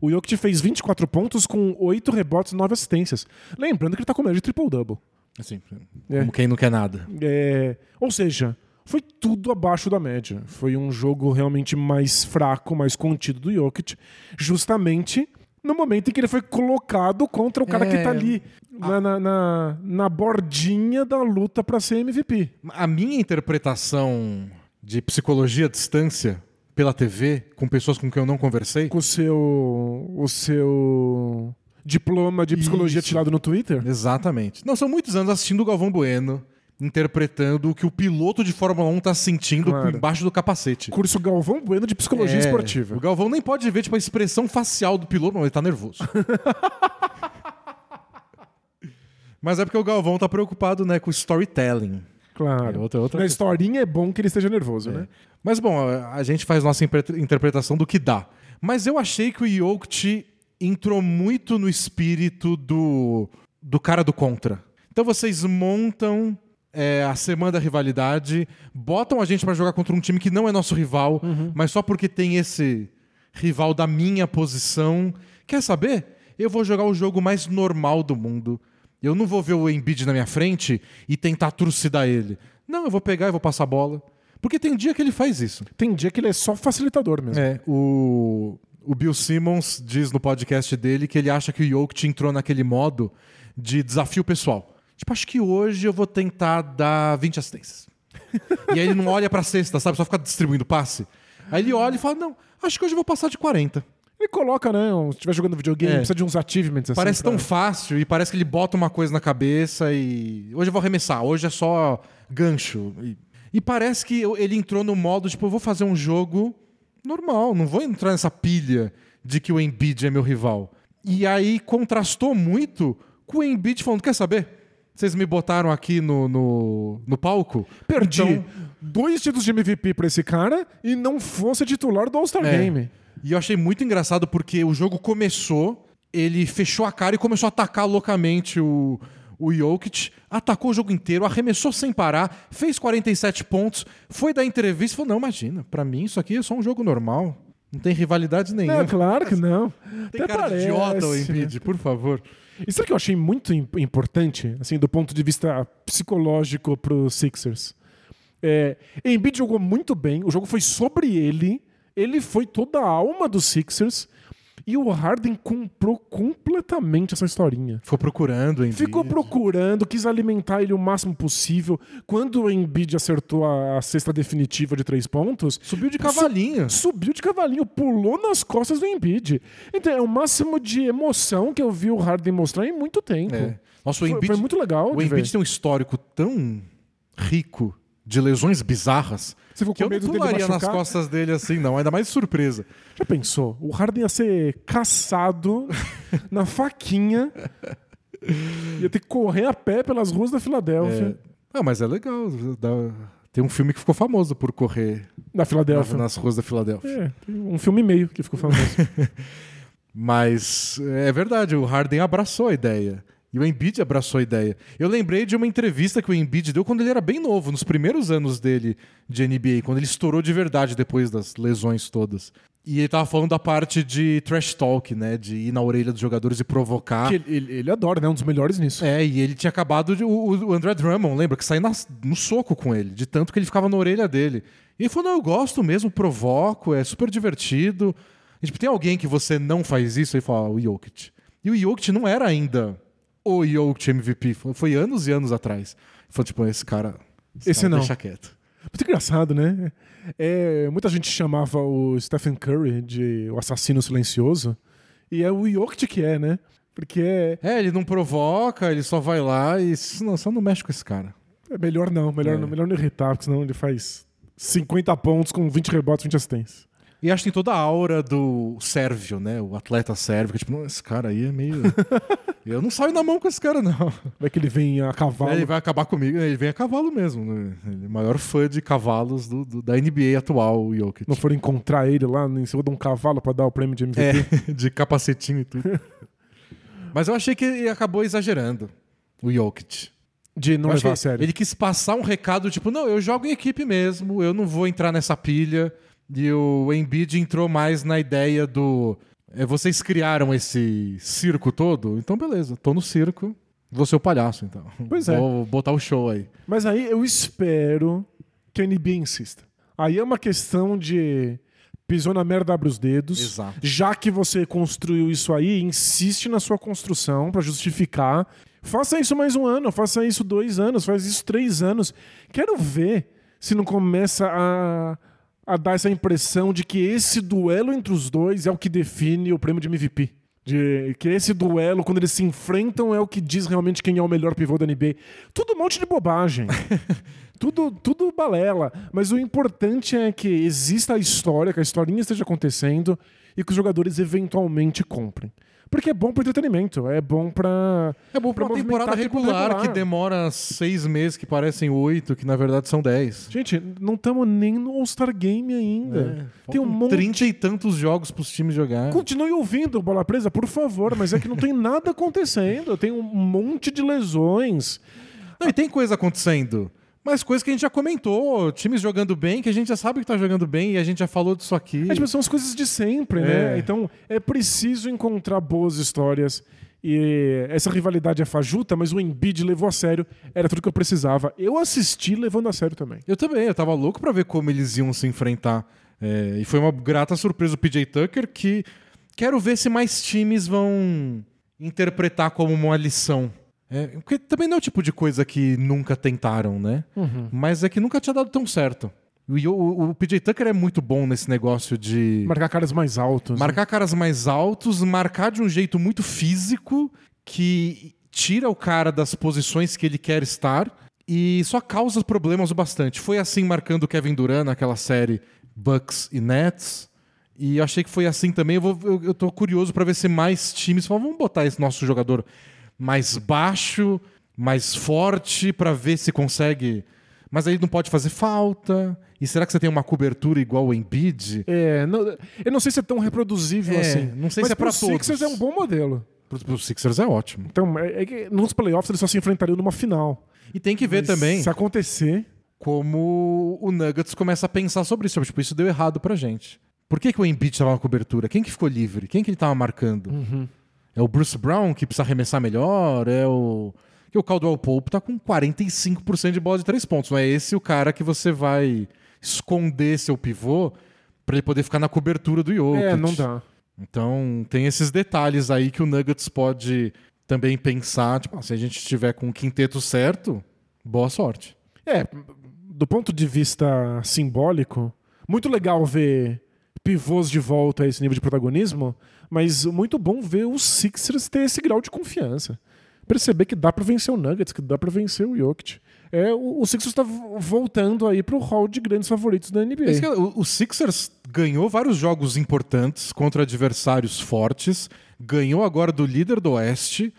O Jokic fez 24 pontos com 8 rebotes e 9 assistências. Lembrando que ele tá com média de triple-double. Assim, É. como quem não quer nada. É, ou seja, foi tudo abaixo da média. Foi um jogo realmente mais fraco, mais contido do Jokic, justamente no momento em que ele foi colocado contra o cara que É. tá ali na, na, na, na bordinha da luta pra ser MVP. A minha interpretação de psicologia à distância pela TV, com pessoas com quem eu não conversei, Com o seu, o seu diploma de psicologia Isso. tirado no Twitter. exatamente. Não, são muitos anos assistindo o Galvão Bueno, interpretando o que o piloto de Fórmula 1 tá sentindo Claro. embaixo do capacete. Curso Galvão Bueno de Psicologia É, Esportiva. O Galvão nem pode ver tipo, a expressão facial do piloto, mas ele tá nervoso. [LAUGHS] mas é porque o Galvão tá preocupado né, com o storytelling. Claro. É outra- outra Na questão. historinha é bom que ele esteja nervoso, né? Mas bom, a gente faz nossa interpretação do que dá. Mas eu achei que o Jokic entrou muito no espírito do, do cara do contra. Então vocês montam é, a semana da rivalidade, botam a gente pra jogar contra um time que não é nosso rival, mas só porque tem esse rival da minha posição. Quer saber? Eu vou jogar o jogo mais normal do mundo. Eu não vou ver o Embiid na minha frente e tentar trucidar ele. Não, eu vou pegar e vou passar a bola. Porque tem dia que ele faz isso. Tem dia que ele é só facilitador mesmo. É, o, o Bill Simmons diz no podcast dele que ele acha que o Jokic entrou naquele modo de desafio pessoal. Tipo, acho que hoje eu vou tentar dar 20 assistências. e aí ele não olha pra cesta, sabe? Só fica distribuindo passe. Aí ele olha e fala: Não, acho que hoje eu vou passar de 40. Ele coloca, né? Se estiver jogando videogame, É. precisa de uns achievements assim. Parece pra- tão fácil e parece que ele bota uma coisa na cabeça e. Hoje eu vou arremessar, hoje é só gancho. E, e parece que ele entrou no modo, tipo, eu vou fazer um jogo normal, não vou entrar nessa pilha de que o Embiid é meu rival. E aí contrastou muito com o Embiid falando: quer saber? Vocês me botaram aqui no, no, no palco? Perdi Então- dois títulos de MVP pra esse cara e não fosse titular do All-Star É. Game. E eu achei muito engraçado porque o jogo começou, ele fechou a cara e começou a atacar loucamente o, o Jokic, atacou o jogo inteiro, arremessou sem parar, fez 47 pontos, foi dar entrevista e falou: Não, imagina, pra mim isso aqui é só um jogo normal. Não tem rivalidade nenhuma. Não, claro que não. Tem Até cara parece, de idiota o? Embiid, por favor. Isso é que eu achei muito im- importante, assim, do ponto de vista psicológico pro Sixers. É, Embiid jogou muito bem, o jogo foi sobre ele, ele foi toda a alma dos Sixers e o Harden comprou completamente essa historinha. Ficou procurando o Embiid. Ficou procurando, quis alimentar ele o máximo possível. Quando o Embiid acertou a, cesta definitiva de três pontos, Subiu de cavalinho. subiu de cavalinho, pulou nas costas do Embiid. Então é o máximo de emoção que eu vi o Harden mostrar em muito tempo. É. Nossa, o Foi, Embiid, foi muito legal. o Embiid ver. tem um histórico tão rico de lesões bizarras Você ficou com eu não medo pularia nas costas dele assim, não. Ainda mais surpresa. Já pensou? O Harden ia ser caçado [LAUGHS] na faquinha. Ia ter que correr a pé pelas ruas da Filadélfia. Ah, mas é legal. Tem um filme que ficou famoso por correr Na Filadélfia. nas ruas da Filadélfia. É, tem um filme e meio que ficou famoso. [LAUGHS] Mas é verdade, o Harden abraçou a ideia. E o Embiid abraçou a ideia. Eu lembrei de uma entrevista que o Embiid deu quando ele era bem novo, nos primeiros anos dele de NBA, quando ele estourou de verdade depois das lesões todas. E ele tava falando da parte de trash talk, né? De ir na orelha dos jogadores e provocar. Que ele, ele- ele adora, né? Um dos melhores nisso. É, e ele tinha acabado de. O, o André Drummond, lembra? Que saiu no soco com ele, de tanto que ele ficava na orelha dele. E ele falou: não, eu gosto mesmo, provoco, é super divertido. E, tipo, tem alguém que você não faz isso? Aí fala, "Ah, o Jokic. E o Jokic não era ainda o Jokic MVP, foi, foi anos e anos atrás. Falou, tipo, esse cara. Esse cara não. Deixa quieto. Muito engraçado, né? É, muita gente chamava o Stephen Curry de o assassino silencioso. E é o Jokic que é, né? Porque é, É, ele não provoca, ele só vai lá e não, só não mexe com esse cara. é melhor não, melhor, É. não, melhor não irritar, porque senão ele faz 50 pontos com 20 rebotes, 20 assistências. E acho que tem toda a aura do sérvio, né? O atleta sérvio, que tipo, não, esse cara aí é meio. [LAUGHS] Eu não saio na mão com esse cara, não. Vai que ele vem a cavalo. Ele vai acabar comigo, ele vem a cavalo mesmo. Né? Ele é o maior fã de cavalos do, do- da NBA atual, o Jokic. Não for encontrar ele lá em cima de um cavalo pra dar o prêmio de MVP. É, [LAUGHS] de capacetinho e tudo. [LAUGHS] Mas eu achei que ele acabou exagerando, o Jokic. De não levar a sério. Ele quis passar um recado, tipo, não, eu jogo em equipe mesmo, eu não vou entrar nessa pilha. E o Embiid entrou mais na ideia do. é, vocês criaram esse circo todo? Então, beleza, tô no circo. Vou ser o palhaço, então. Pois é. Vou botar o show aí. Mas aí eu espero que a NBA insista. Aí é uma questão de pisou na merda, abre os dedos. Exato. Já que você construiu isso aí, insiste na sua construção pra justificar. Faça isso mais um ano, faça isso dois anos, faz isso três anos. Quero ver se não começa a, a dar essa impressão de que esse duelo entre os dois é o que define o prêmio de MVP. De que esse duelo, quando eles se enfrentam, é o que diz realmente quem é o melhor pivô da NBA. Tudo um monte de bobagem. [LAUGHS] tudo, tudo balela. Mas o importante é que exista a história, que a historinha esteja acontecendo e que os jogadores eventualmente comprem. Porque é bom pro entretenimento, é bom pra. É bom pra uma temporada regular, regular. que demora seis meses, que parecem oito, que na verdade são dez. Gente, não estamos nem no All-Star Game ainda. Tem um monte. Trinta e tantos jogos pros times jogar. Continue ouvindo Bola Presa, por favor, mas é que não tem nada acontecendo. Tem um monte de lesões. Não, e tem coisa acontecendo. Mas coisa que a gente já comentou, times jogando bem, que a gente já sabe que tá jogando bem e a gente já falou disso aqui. É, tipo, são as coisas de sempre, É. né? Então é preciso encontrar boas histórias. E essa rivalidade é fajuta, mas o Embiid levou a sério. Era tudo que eu precisava. Eu assisti levando a sério também. Eu também, eu tava louco pra ver como eles iam se enfrentar. É, e foi uma grata surpresa o PJ Tucker, que quero ver se mais times vão interpretar como uma lição. É, porque também não é o tipo de coisa que nunca tentaram, né? Mas é que nunca tinha dado tão certo. O, o, o PJ Tucker é muito bom nesse negócio de Marcar caras mais altos. né? marcar caras mais altos, marcar de um jeito muito físico que tira o cara das posições que ele quer estar e só causa problemas o bastante. Foi assim marcando o Kevin Durant naquela série Bucks e Nets. E eu achei que foi assim também. Eu, vou, eu, eu tô curioso pra ver se mais times falam, vamos botar esse nosso jogador mais baixo mais forte para ver se consegue. Mas aí não pode fazer falta. E será que você tem uma cobertura igual o Embiid? É, não- eu não sei se é tão reproduzível É, assim. não sei mas se é pra pro Sixers todos. é um bom modelo. Para os Sixers é ótimo. Então, é, é que nos playoffs eles só se enfrentariam numa final. E tem que ver Mas também Se acontecer. como o Nuggets começa a pensar sobre isso. Tipo, isso deu errado pra gente. Por que, que o Embiid estava na cobertura? Quem que ficou livre? Quem que ele estava marcando? É o Bruce Brown que precisa arremessar melhor? É o. Que o Caldwell Pope tá com 45% de bola de três pontos. Não é esse o cara que você vai esconder seu pivô pra ele poder ficar na cobertura do Jokic. É, não dá. Então, tem esses detalhes aí que o Nuggets pode também pensar. Tipo, ah, se a gente estiver com o quinteto certo, boa sorte. É, do ponto de vista simbólico, muito legal ver pivôs de volta a esse nível de protagonismo, mas muito bom ver os Sixers ter esse grau de confiança. Perceber que dá pra vencer o Nuggets, que dá pra vencer o Jokic. É, o, o Sixers tá vo- voltando aí pro hall de grandes favoritos da NBA. É- o, o Sixers ganhou vários jogos importantes contra adversários fortes, ganhou agora do líder do Oeste.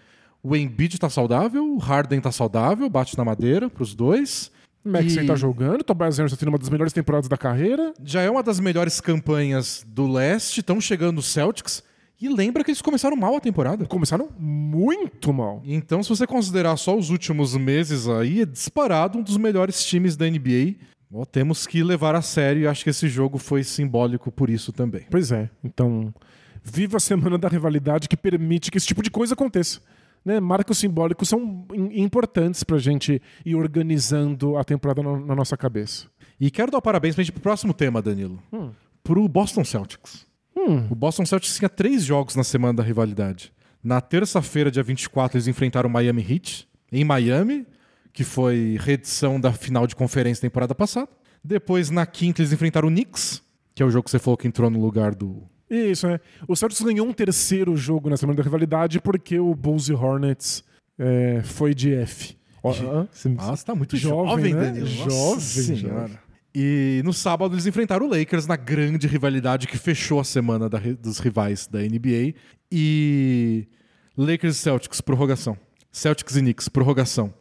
O Embiid tá saudável, o Harden tá saudável, bate na madeira pros dois. Maxey E tá jogando, o Tobias Harris tá tendo uma das melhores temporadas da carreira. Já é uma das melhores campanhas do Leste, estão chegando os Celtics. E lembra que eles começaram mal a temporada. Começaram muito mal. Então, se você considerar só os últimos meses aí, é disparado um dos melhores times da NBA. Ó, temos que levar a sério e acho que esse jogo foi simbólico por isso também. Pois é. Então, viva a semana da rivalidade que permite que esse tipo de coisa aconteça. Né? Marcos simbólicos são im- importantes pra gente ir organizando a temporada na, na nossa cabeça. E quero dar parabéns pra gente pro próximo tema, Danilo. Pro Boston Celtics. Hum. O Boston Celtics tinha três jogos na semana da rivalidade. Na terça-feira, dia 24, eles enfrentaram o Miami Heat, em Miami, que foi reedição da final de conferência da temporada passada. Depois, na quinta, eles enfrentaram o Knicks, que é o jogo que você falou que entrou no lugar do. Isso, é. O Celtics ganhou um terceiro jogo na semana da rivalidade porque o Bulls e Hornets é, foi de F. Ah, você- Ah, tá muito Jovem, jovem, né? Danilo. Jovem, Nossa senhora. jovem. E no sábado eles enfrentaram o Lakers na grande rivalidade que fechou a semana da dos rivais da NBA. E Lakers e Celtics, prorrogação. Celtics e Knicks, prorrogação.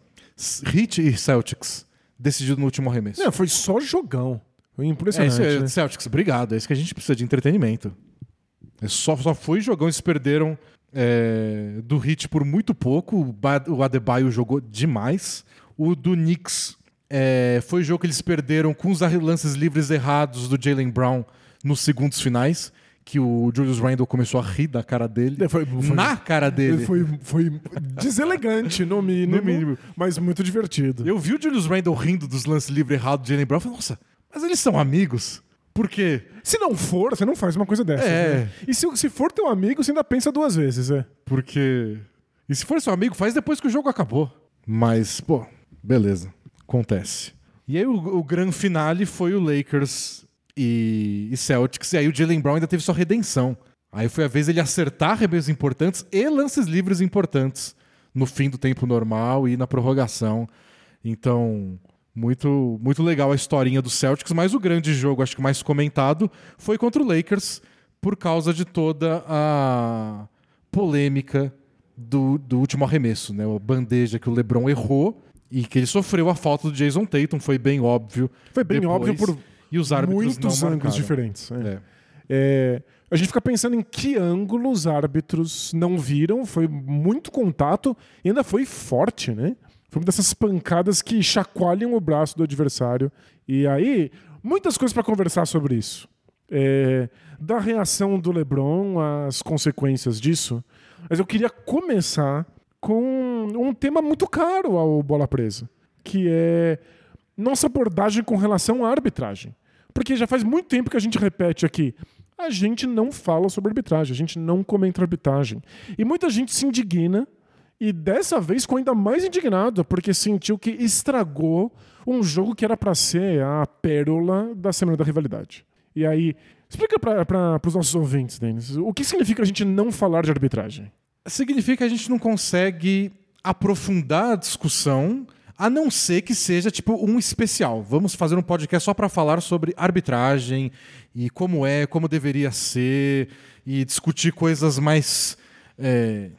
Heat e Celtics, decidido no último arremesso. Não, foi só jogão. Foi é, impressionante. isso é, né? Celtics, obrigado. É isso que a gente precisa de entretenimento. É só, só foi jogão, eles perderam é, do Heat por muito pouco. O Adebayo jogou demais. O do Knicks é, foi jogo que eles perderam com os lances livres errados do Jalen Brown nos segundos finais. Que o Julius Randle começou a rir da cara dele. É, foi- foi- na cara dele. Foi, foi deselegante, no mínimo, No mínimo. mas muito divertido. Eu vi o Julius Randle rindo dos lances livres errados do Jalen Brown. Eu falei, nossa, mas eles são amigos? Por quê? Se não for, você não faz uma coisa dessa. É. Né? E se, se for teu amigo, você ainda pensa duas vezes, é. Porque. E se for seu amigo, faz depois que o jogo acabou. Mas, pô, beleza. Acontece. E aí o, o grande finale foi o Lakers e, e Celtics. E aí o Jalen Brown ainda teve sua redenção. Aí foi a vez ele acertar arremessos importantes e lances livres importantes no fim do tempo normal e na prorrogação. Então, muito, muito legal a historinha do Celtics, mas o grande jogo, acho que mais comentado, foi contra o Lakers por causa de toda a polêmica do, do último arremesso, né? A bandeja que o LeBron errou e que ele sofreu a falta do Jason Tatum, foi bem óbvio. Foi bem depois, óbvio por e os árbitros muitos não ângulos diferentes. é. É. É, a gente fica pensando em que ângulo os árbitros não viram. Foi muito contato e ainda foi forte, né? Foi uma dessas pancadas que chacoalham o braço do adversário. E aí, muitas coisas para conversar sobre isso. É, da reação do LeBron, as consequências disso. Mas eu queria começar com um tema muito caro ao Bola Presa, que é nossa abordagem com relação à arbitragem. Porque já faz muito tempo que a gente repete aqui. A gente não fala sobre arbitragem, a gente não comenta arbitragem. E muita gente se indigna, e dessa vez ficou ainda mais indignado, porque sentiu que estragou um jogo que era para ser a pérola da Semana da Rivalidade. E aí, explica para os nossos ouvintes, Denis, o que significa a gente não falar de arbitragem? Significa que a gente não consegue aprofundar a discussão, a não ser que seja tipo um especial. Vamos fazer um podcast só para falar sobre arbitragem e como é, como deveria ser, e discutir coisas mais é,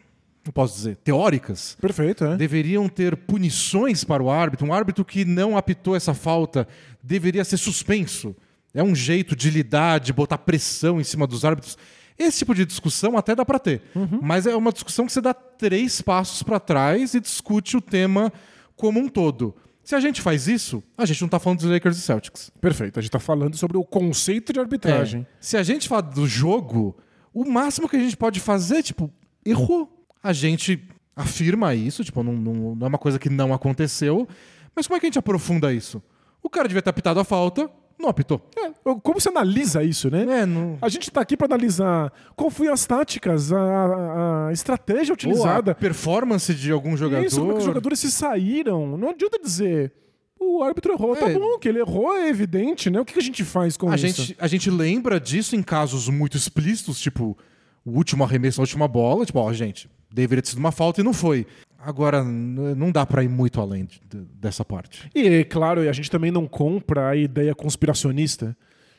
não posso dizer, teóricas, Perfeito, é. deveriam ter punições para o árbitro. Um árbitro que não apitou essa falta deveria ser suspenso. É um jeito de lidar, de botar pressão em cima dos árbitros. Esse tipo de discussão até dá para ter, mas é uma discussão que você dá três passos para trás e discute o tema como um todo. Se a gente faz isso, a gente não tá falando dos Lakers e Celtics. Perfeito. A gente tá falando sobre o conceito de arbitragem. É. Se a gente fala do jogo, o máximo que a gente pode fazer, tipo, errou. A gente afirma isso, tipo, não, não, não é uma coisa que não aconteceu. Mas como é que a gente aprofunda isso? O cara devia ter apitado a falta, não apitou. É, como você analisa isso, né? É, não... A gente tá aqui para analisar qual foi as táticas, a, a- estratégia Ou a utilizada. performance de algum jogador. Isso, como é que os jogadores se saíram. Não adianta dizer. O árbitro errou. Tá É. bom, que ele errou é evidente, né? O que que a gente faz com A isso? gente, a gente lembra disso em casos muito explícitos, tipo o último arremesso, a última bola. Tipo, ó, gente, deveria ter sido uma falta e não foi. Agora, não dá pra ir muito além de- de- dessa parte. E, é claro, a gente também não compra a ideia conspiracionista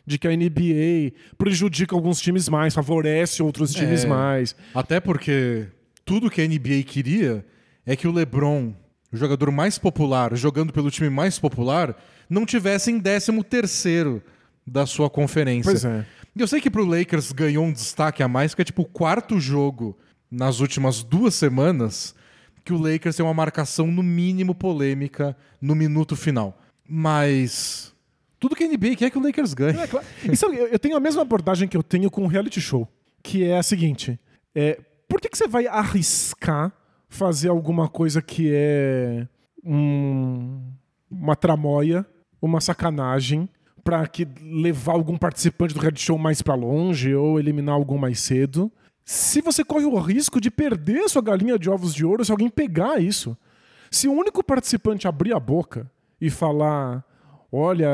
de que a NBA prejudica alguns times mais, favorece outros times É. mais. Até porque tudo que a NBA queria é que o LeBron, o jogador mais popular, jogando pelo time mais popular, não tivesse em 13 terceiro da sua conferência. Pois é. E eu sei que pro Lakers ganhou um destaque a mais, porque é tipo o quarto jogo nas últimas duas semanas que o Lakers tem uma marcação no mínimo polêmica no minuto final. Mas tudo que a NBA quer é que o Lakers ganhe. É, claro. Sabe, eu tenho a mesma abordagem que eu tenho com o reality show, que é a seguinte: é, por que, que você vai arriscar fazer alguma coisa que é um- uma tramóia, uma sacanagem, pra que levar algum participante do reality show mais pra longe ou eliminar algum mais cedo? Se você corre o risco de perder sua galinha de ovos de ouro se alguém pegar isso. Se o único participante abrir a boca e falar, olha,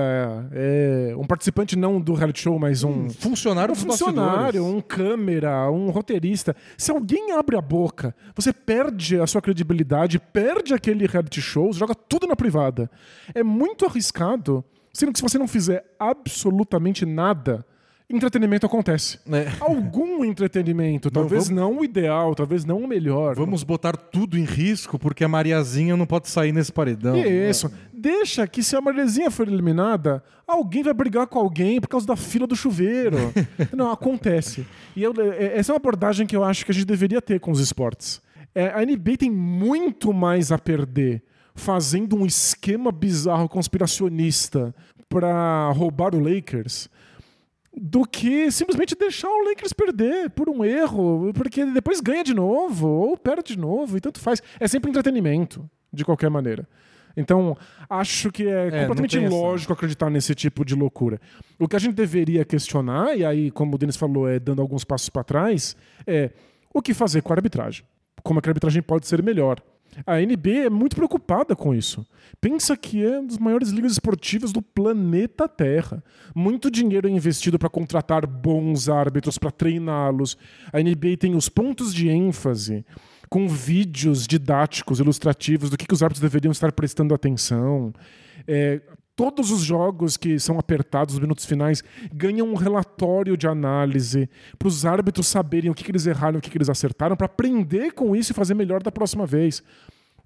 é um participante não do reality show, mas um, Funcionário um funcionário, um câmera, um roteirista. Se alguém abre a boca, você perde a sua credibilidade, perde aquele reality show, joga tudo na privada. É muito arriscado, sendo que se você não fizer absolutamente nada, entretenimento acontece. É. Algum entretenimento, talvez não o ideal, talvez não o melhor. Vamos botar tudo em risco porque a Mariazinha não pode sair nesse paredão. Isso. Deixa que se a Marlezinha for eliminada, alguém vai brigar com alguém por causa da fila do chuveiro. [LAUGHS] Não, acontece. E eu- é- essa é uma abordagem que eu acho que a gente deveria ter com os esportes. É, a NBA tem muito mais a perder fazendo um esquema bizarro conspiracionista para roubar o Lakers do que simplesmente deixar o Lakers perder por um erro, porque depois ganha de novo ou perde de novo e tanto faz. É sempre entretenimento, de qualquer maneira. Então, acho que é, não completamente ilógico acreditar nesse tipo de loucura. O que a gente deveria questionar, e aí, como o Denis falou, é dando alguns passos para trás, é o que fazer com a arbitragem. Como é que a arbitragem pode ser melhor. A NB é muito preocupada com isso. Pensa que é uma das maiores ligas esportivas do planeta Terra. Muito dinheiro é investido para contratar bons árbitros, para treiná-los. A NBA tem os pontos de ênfase com vídeos didáticos, ilustrativos do que, que os árbitros deveriam estar prestando atenção. É, todos os jogos que são apertados nos minutos finais ganham um relatório de análise para os árbitros saberem o que, que eles erraram, o que, que eles acertaram, para aprender com isso e fazer melhor da próxima vez.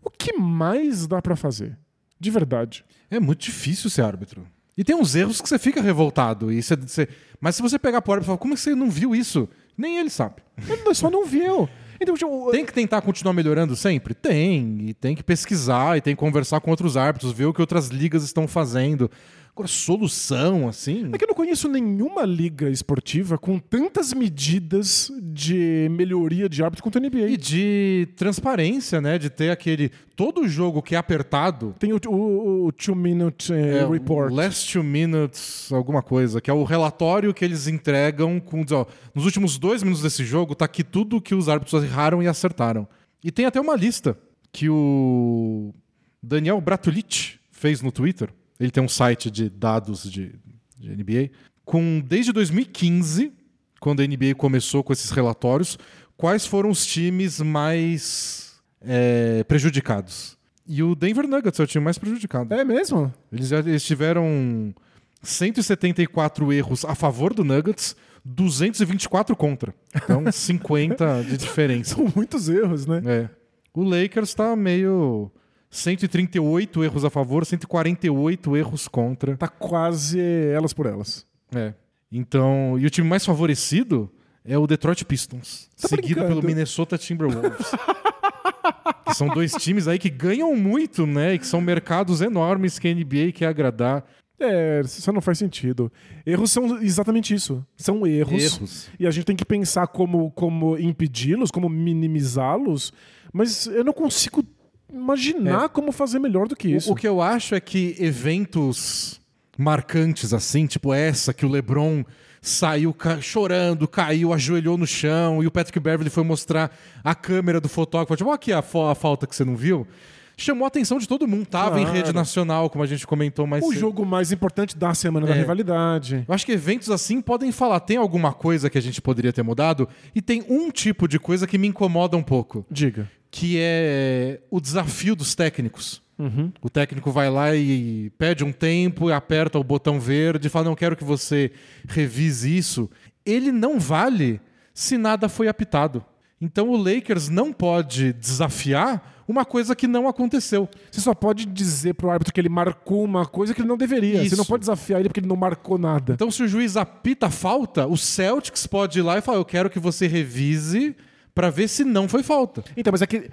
O que mais dá para fazer? De verdade. É muito difícil ser árbitro. E tem uns erros que você fica revoltado. E você, você- Mas se você pegar pro árbitro e falar, como é que você não viu isso? Nem ele sabe. Ele só não viu. Então, tipo, Tem que tentar continuar melhorando sempre? Tem. E tem que pesquisar, e tem que conversar com outros árbitros, ver o que outras ligas estão fazendo. Agora, solução, assim. É que eu não conheço nenhuma liga esportiva com tantas medidas de melhoria de árbitro quanto a NBA. E de transparência, né? De ter aquele. Todo jogo que é apertado. Tem o, o, o Two Minute eh, É, Report. Last two minutes, alguma coisa, que é o relatório que eles entregam com. Ó, nos últimos dois minutos desse jogo, tá aqui tudo que os árbitros erraram e acertaram. E tem até uma lista que o Daniel Bratulic fez no Twitter. Ele tem um site de dados de, de NBA. Com, desde 2015, quando a NBA começou com esses relatórios, quais foram os times mais é, prejudicados. E o Denver Nuggets é o time mais prejudicado. É mesmo? Eles já eles tiveram 174 erros a favor do Nuggets, 224 contra. Então, [LAUGHS] 50 de diferença. São muitos erros, né? É. O Lakers tá meio 138 erros a favor, 148 erros contra. Tá quase elas por elas. É. Então, e o time mais favorecido é o Detroit Pistons, Tá seguido brincando. pelo Minnesota Timberwolves. [LAUGHS] que são dois times aí que ganham muito, né? E que são mercados enormes que a NBA quer agradar. É, isso não faz sentido. Erros são exatamente isso. São erros. Erros. E a gente tem que pensar como, como impedi-los, como minimizá-los. Mas eu não consigo imaginar como fazer melhor do que isso. É. O, o que eu acho é que eventos marcantes assim, tipo essa que o LeBron saiu ca- chorando, caiu, ajoelhou no chão e o Patrick Beverly foi mostrar a câmera do fotógrafo, tipo, "Ó aqui a, a falta que você não viu. Chamou a atenção de todo mundo, tava em Claro. rede nacional, como a gente comentou mais O cedo. jogo mais importante da semana da É. rivalidade. Eu acho que eventos assim podem falar, tem alguma coisa que a gente poderia ter mudado? E tem um tipo de coisa que me incomoda um pouco, Diga. Que é o desafio dos técnicos. Uhum. O técnico vai lá e pede um tempo, aperta o botão verde fala: Não quero que você revise isso. Ele não vale se nada foi apitado. Então o Lakers não pode desafiar uma coisa que não aconteceu. Você só pode dizer pro árbitro que ele marcou uma coisa que ele não deveria. Você Isso. não pode desafiar ele porque ele não marcou nada. Então, se o juiz apita falta, o Celtics pode ir lá e falar: Eu quero que você revise para ver se não foi falta. Então, mas é que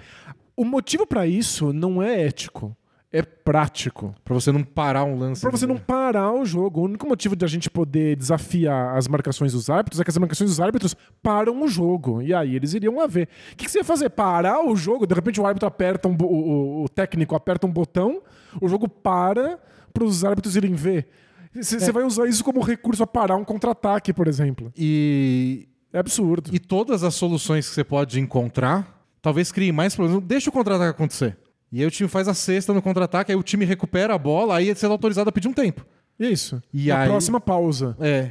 o motivo pra isso não é ético, é prático. Para você não parar um lance. Pra você não parar o jogo. O único motivo de a gente poder desafiar as marcações dos árbitros é que as marcações dos árbitros param o jogo. E aí eles iriam lá ver. O que, que você ia fazer? Parar o jogo? De repente o árbitro aperta um o, o- técnico aperta um botão, o jogo para para os árbitros irem ver. Você você vai usar isso como recurso a parar um contra-ataque, por exemplo. E, É absurdo. e todas as soluções que você pode encontrar talvez criem mais problemas. Deixa o contra-ataque acontecer. E aí o time faz a cesta no contra-ataque, aí o time recupera a bola, aí você é autorizado a pedir um tempo. Isso. E Na aí- próxima pausa. É.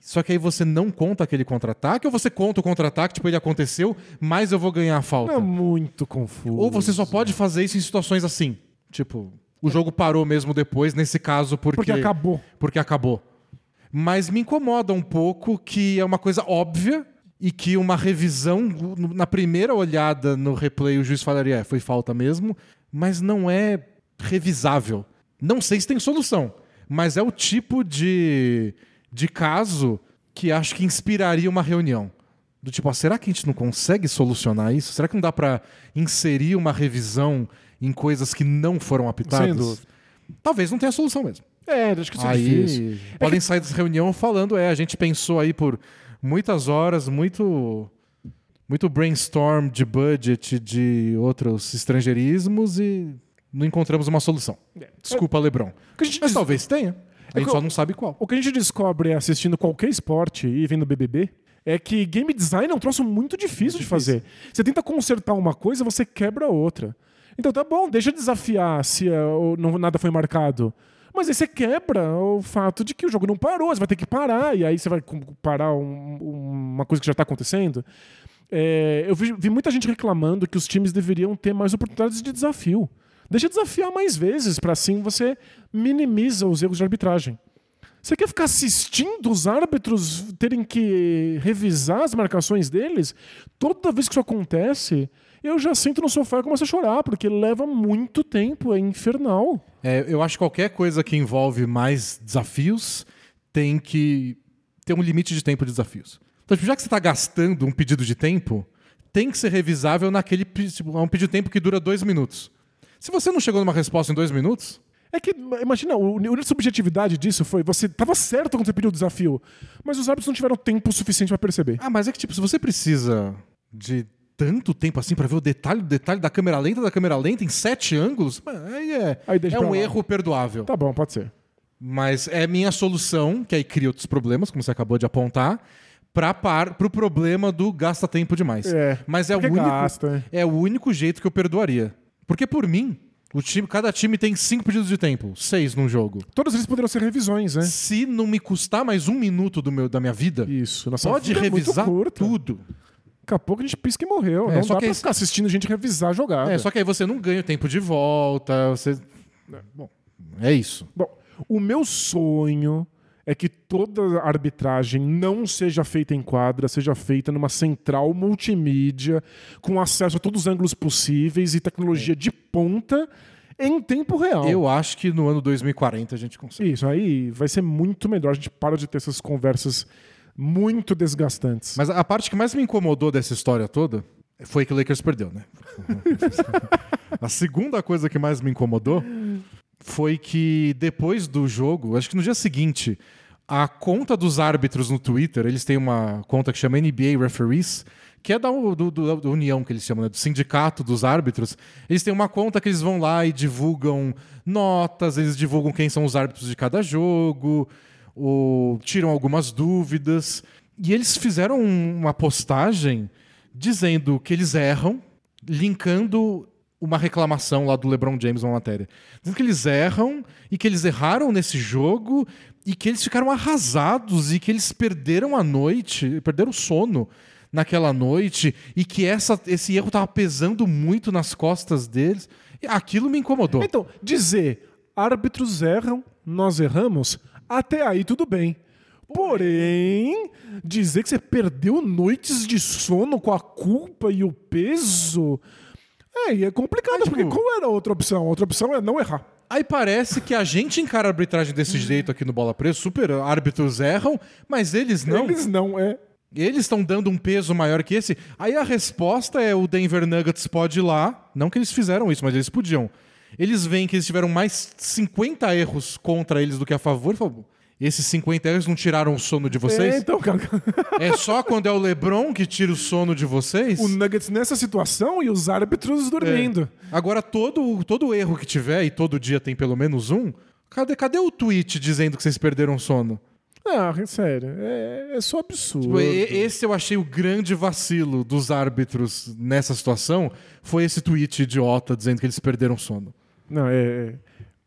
Só que aí você não conta aquele contra-ataque, ou você conta o contra-ataque, tipo, ele aconteceu, mas eu vou ganhar a falta. É muito confuso. Ou você só pode fazer isso em situações assim. Tipo, o jogo parou mesmo depois, nesse caso, porque. Porque acabou. Porque acabou. Mas me incomoda um pouco que é uma coisa óbvia e que uma revisão, na primeira olhada no replay, o juiz falaria, é, foi falta mesmo, mas não é revisável. Não sei se tem solução, mas é o tipo de, de caso que acho que inspiraria uma reunião. Do tipo, ó, será que a gente não consegue solucionar isso? Será que não dá pra inserir uma revisão em coisas que não foram apitadas? Talvez não tenha solução mesmo. É, acho que isso é difícil. Aí podem sair dessa reunião falando, é, a gente pensou aí por muitas horas, muito muito brainstorm de budget de outros estrangeirismos e não encontramos uma solução. Desculpa, LeBron. Que gente Mas diz- talvez tenha. A gente que só não sabe qual. O que a gente descobre assistindo qualquer esporte e vendo BBB é que game design é um troço muito difícil de fazer. Você tenta consertar uma coisa, você quebra outra. Então tá bom, deixa desafiar se é, ou não- nada foi marcado. Mas aí você quebra o fato de que o jogo não parou, você vai ter que parar, e aí você vai parar um- uma coisa que já está acontecendo. É, eu vi, vi muita gente reclamando que os times deveriam ter mais oportunidades de desafio. Deixa desafiar mais vezes, para assim você minimiza os erros de arbitragem. Você quer ficar assistindo os árbitros terem que revisar as marcações deles? Toda vez que isso acontece, eu já sento no sofá e começo a chorar, porque leva muito tempo, é infernal. É, eu acho que qualquer coisa que envolve mais desafios tem que ter um limite de tempo de desafios. Então, tipo, já que você está gastando um pedido de tempo, tem que ser revisável naquele tipo, é um pedido de tempo que dura dois minutos. Se você não chegou numa resposta em dois minutos, É que, imagina, o nível de subjetividade disso foi: você estava certo quando você pediu o desafio, mas os árbitros não tiveram tempo suficiente para perceber. Ah, mas é que, tipo, se você precisa de tanto tempo assim pra ver o detalhe, o detalhe da câmera lenta da câmera lenta em sete ângulos, aí é, Aí é um lá. erro perdoável. Tá bom, pode ser. Mas é minha solução, que aí cria outros problemas, como você acabou de apontar, para par, pro problema do gasta tempo demais. É, Mas é o, único, gasta, é o único jeito que eu perdoaria. Porque por mim, o time, cada time tem cinco pedidos de tempo, seis num jogo. Todos eles poderiam ser revisões, né? Se não me custar mais um minuto do meu, da minha vida, Isso. Pode vida é revisar curta. tudo. Daqui a pouco a gente pisca e morreu. É, não só dá que pra ficar assistindo gente revisar a jogada. É, só que aí você não ganha o tempo de volta, você... Bom, é isso. Bom, o meu sonho é que toda a arbitragem não seja feita em quadra, seja feita numa central multimídia, com acesso a todos os ângulos possíveis e tecnologia de ponta em tempo real. Eu acho que no ano 2040 a gente consegue. Isso, aí vai ser muito melhor. A gente para de ter essas conversas muito desgastantes. Mas a parte que mais me incomodou dessa história toda foi que o Lakers perdeu, né? [LAUGHS] a segunda coisa que mais me incomodou foi que depois do jogo, acho que no dia seguinte, a conta dos árbitros no Twitter, eles têm uma conta que chama NBA Referees, que é da, do, do, da União, que eles chamam, né? do sindicato dos árbitros. Eles têm uma conta que eles vão lá e divulgam notas, eles divulgam quem são os árbitros de cada jogo, ou tiram algumas dúvidas. E eles fizeram uma postagem dizendo que eles erram, linkando uma reclamação lá do LeBron James, uma matéria. Dizendo que eles erram e que eles erraram nesse jogo e que eles ficaram arrasados e que eles perderam a noite, perderam o sono naquela noite e que essa, esse erro estava pesando muito nas costas deles. Aquilo me incomodou. Então, dizer árbitros erram, nós erramos, até aí tudo bem. Porém, dizer que você perdeu noites de sono com a culpa e o peso. É, e é complicado, Mas, tipo, porque qual era a outra opção? A outra opção é não errar. Aí parece que a gente encara a arbitragem desse jeito aqui no Bola Presa, super árbitros erram, mas eles não. Eles não, é. Eles estão dando um peso maior que esse. Aí a resposta é o Denver Nuggets pode ir lá. Não que eles fizeram isso, mas eles podiam. Eles veem que eles tiveram mais 50 erros contra eles do que a favor. E falam, esses 50 erros não tiraram o sono de vocês? É, então. É só quando é o LeBron que tira o sono de vocês? o Nuggets nessa situação e os árbitros dormindo. Agora, todo, todo erro que tiver, e todo dia tem pelo menos um, cadê, cadê o tweet dizendo que vocês perderam sono? Ah, sério. É, é só absurdo. Tipo, esse eu achei o grande vacilo dos árbitros nessa situação. Foi esse tweet idiota dizendo que eles perderam sono. Não, é,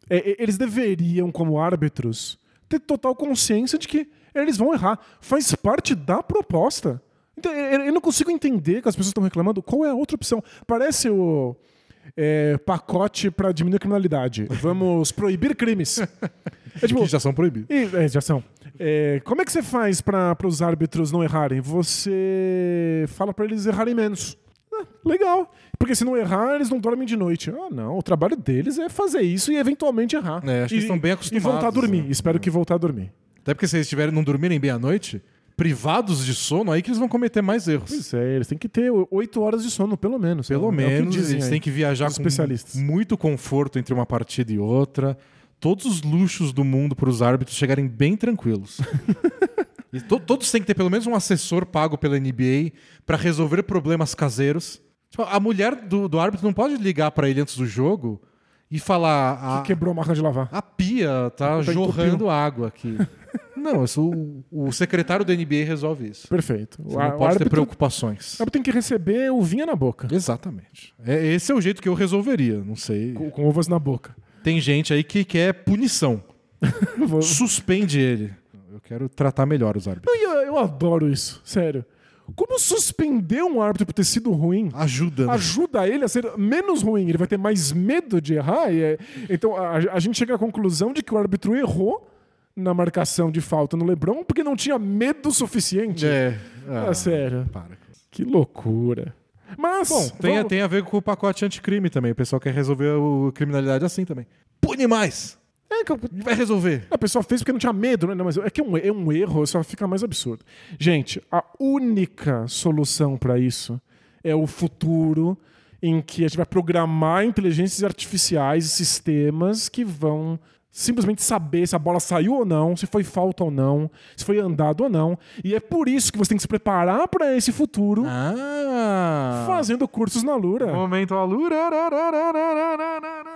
é- é- Eles deveriam, como árbitros, ter total consciência de que eles vão errar. Faz parte da proposta. Então, eu eu não consigo entender que as pessoas estão reclamando. Qual é a outra opção? Parece o é, pacote para diminuir a criminalidade. Vamos [LAUGHS] proibir crimes. É tipo, que já são proibidos. E, é, já são. É, como é que você faz para os árbitros não errarem? Você fala para eles errarem menos. Ah, legal. Porque se não errar, eles não dormem de noite. Ah, não. O trabalho deles é fazer isso e eventualmente errar. É, acho que e, eles estão bem E acostumados, voltar a dormir. né? Espero que voltar a dormir. Até porque se eles tiverem, não dormirem bem à noite, privados de sono, aí que eles vão cometer mais erros. Pois é, eles têm que ter oito horas de sono, pelo menos. Pelo É que menos, eles aí. têm que viajar os com especialistas. muito conforto entre uma partida e outra. Todos os luxos do mundo para os árbitros chegarem bem tranquilos. [LAUGHS] e to- todos têm que ter pelo menos um assessor pago pela NBA para resolver problemas caseiros. Tipo, a mulher do, do árbitro não pode ligar para ele antes do jogo e falar: a, Quebrou a máquina de lavar. a pia tá Tá jorrando água aqui. [LAUGHS] não, isso, o, o secretário da NBA resolve isso. Perfeito. Você O, não o pode ter preocupações. o árbitro tem que receber uvinha na boca. Exatamente. É, esse é o jeito que eu resolveria. Não sei. Com, com uvas na boca. Tem gente aí que quer punição. [LAUGHS] Suspende ele. Eu quero tratar melhor os árbitros. Não, Eu, eu adoro isso, sério. Como suspender um árbitro por ter sido ruim Ajuda. né? ajuda ele a ser menos ruim? Ele vai ter mais medo de errar? E é- Então a, a gente chega à conclusão de que o árbitro errou na marcação de falta no Lebron porque não tinha medo suficiente. É. Ah, sério. Para. Que loucura. Mas, Bom, tem, vamos- tem a ver com o pacote anticrime também. O pessoal quer resolver a criminalidade assim também. Pune mais! É, que- Vai resolver. A pessoa fez porque não tinha medo, né? Não, mas é que é um, é um erro, só fica mais absurdo. Gente, a única solução para isso é o futuro em que a gente vai programar inteligências artificiais e sistemas que vão simplesmente saber se a bola saiu ou não, se foi falta ou não, se foi andado ou não. E é por isso que você tem que se preparar para esse futuro Ah! fazendo cursos na Lura. Momento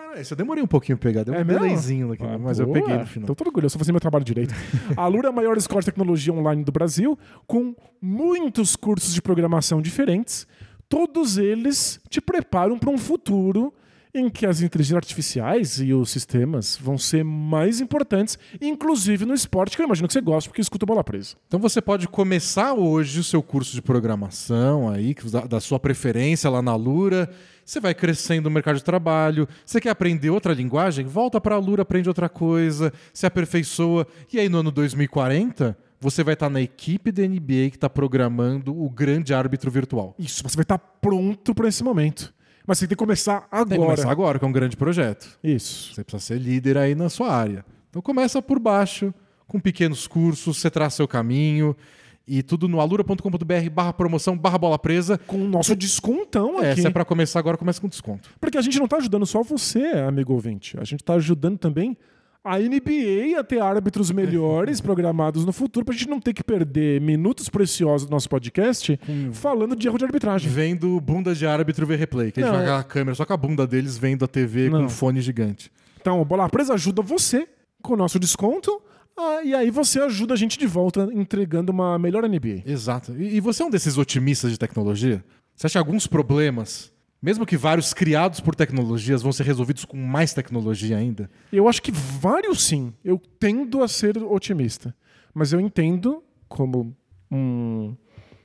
alura. Esse eu demorei um pouquinho pra pegar. Deu um É mesmo? delayzinho aqui, Ah, mas eu boa. peguei no final. Então tô orgulhoso, eu vou fazer meu trabalho direito. A Lura é a maior escola de tecnologia online do Brasil, com muitos cursos de programação diferentes. Todos eles te preparam para um futuro em que as inteligências artificiais e os sistemas vão ser mais importantes, inclusive no esporte, que eu imagino que você gosta, porque escuta bola presa. Então você pode começar hoje o seu curso de programação aí, da, da sua preferência lá na Lura. Você vai crescendo no mercado de trabalho. Você quer aprender outra linguagem? Volta para a Lura, aprende outra coisa, se aperfeiçoa. E aí no ano 2040 você vai estar na equipe da NBA que está programando o grande árbitro virtual. Isso, você vai estar pronto para esse momento. Mas você tem que começar agora. Tem que começar agora, que é um grande projeto. Isso. Você precisa ser líder aí na sua área. Então começa por baixo, com pequenos cursos, você traça seu caminho. E tudo no alura.com.br barra promoção, barra bola presa. Com o nosso descontão É, aqui. se é pra começar agora, começa com desconto. Porque a gente não está ajudando só você, amigo ouvinte. A gente está ajudando também a NBA a ter árbitros melhores [LAUGHS] programados no futuro pra gente não ter que perder minutos preciosos do nosso podcast falando de erro de arbitragem. Vendo bunda de árbitro ver replay, que a gente Não. vai com a câmera só com a bunda deles vendo a TV com Não. um fone gigante. Então, o Bola Presa ajuda você com o nosso desconto ah, e aí você ajuda a gente de volta entregando uma melhor NBA. Exato. E, e você é um desses otimistas de tecnologia? Você acha que alguns problemas, mesmo que vários criados por tecnologias, vão ser resolvidos com mais tecnologia ainda? Eu acho que vários sim. Eu tendo a ser otimista. Mas eu entendo, como um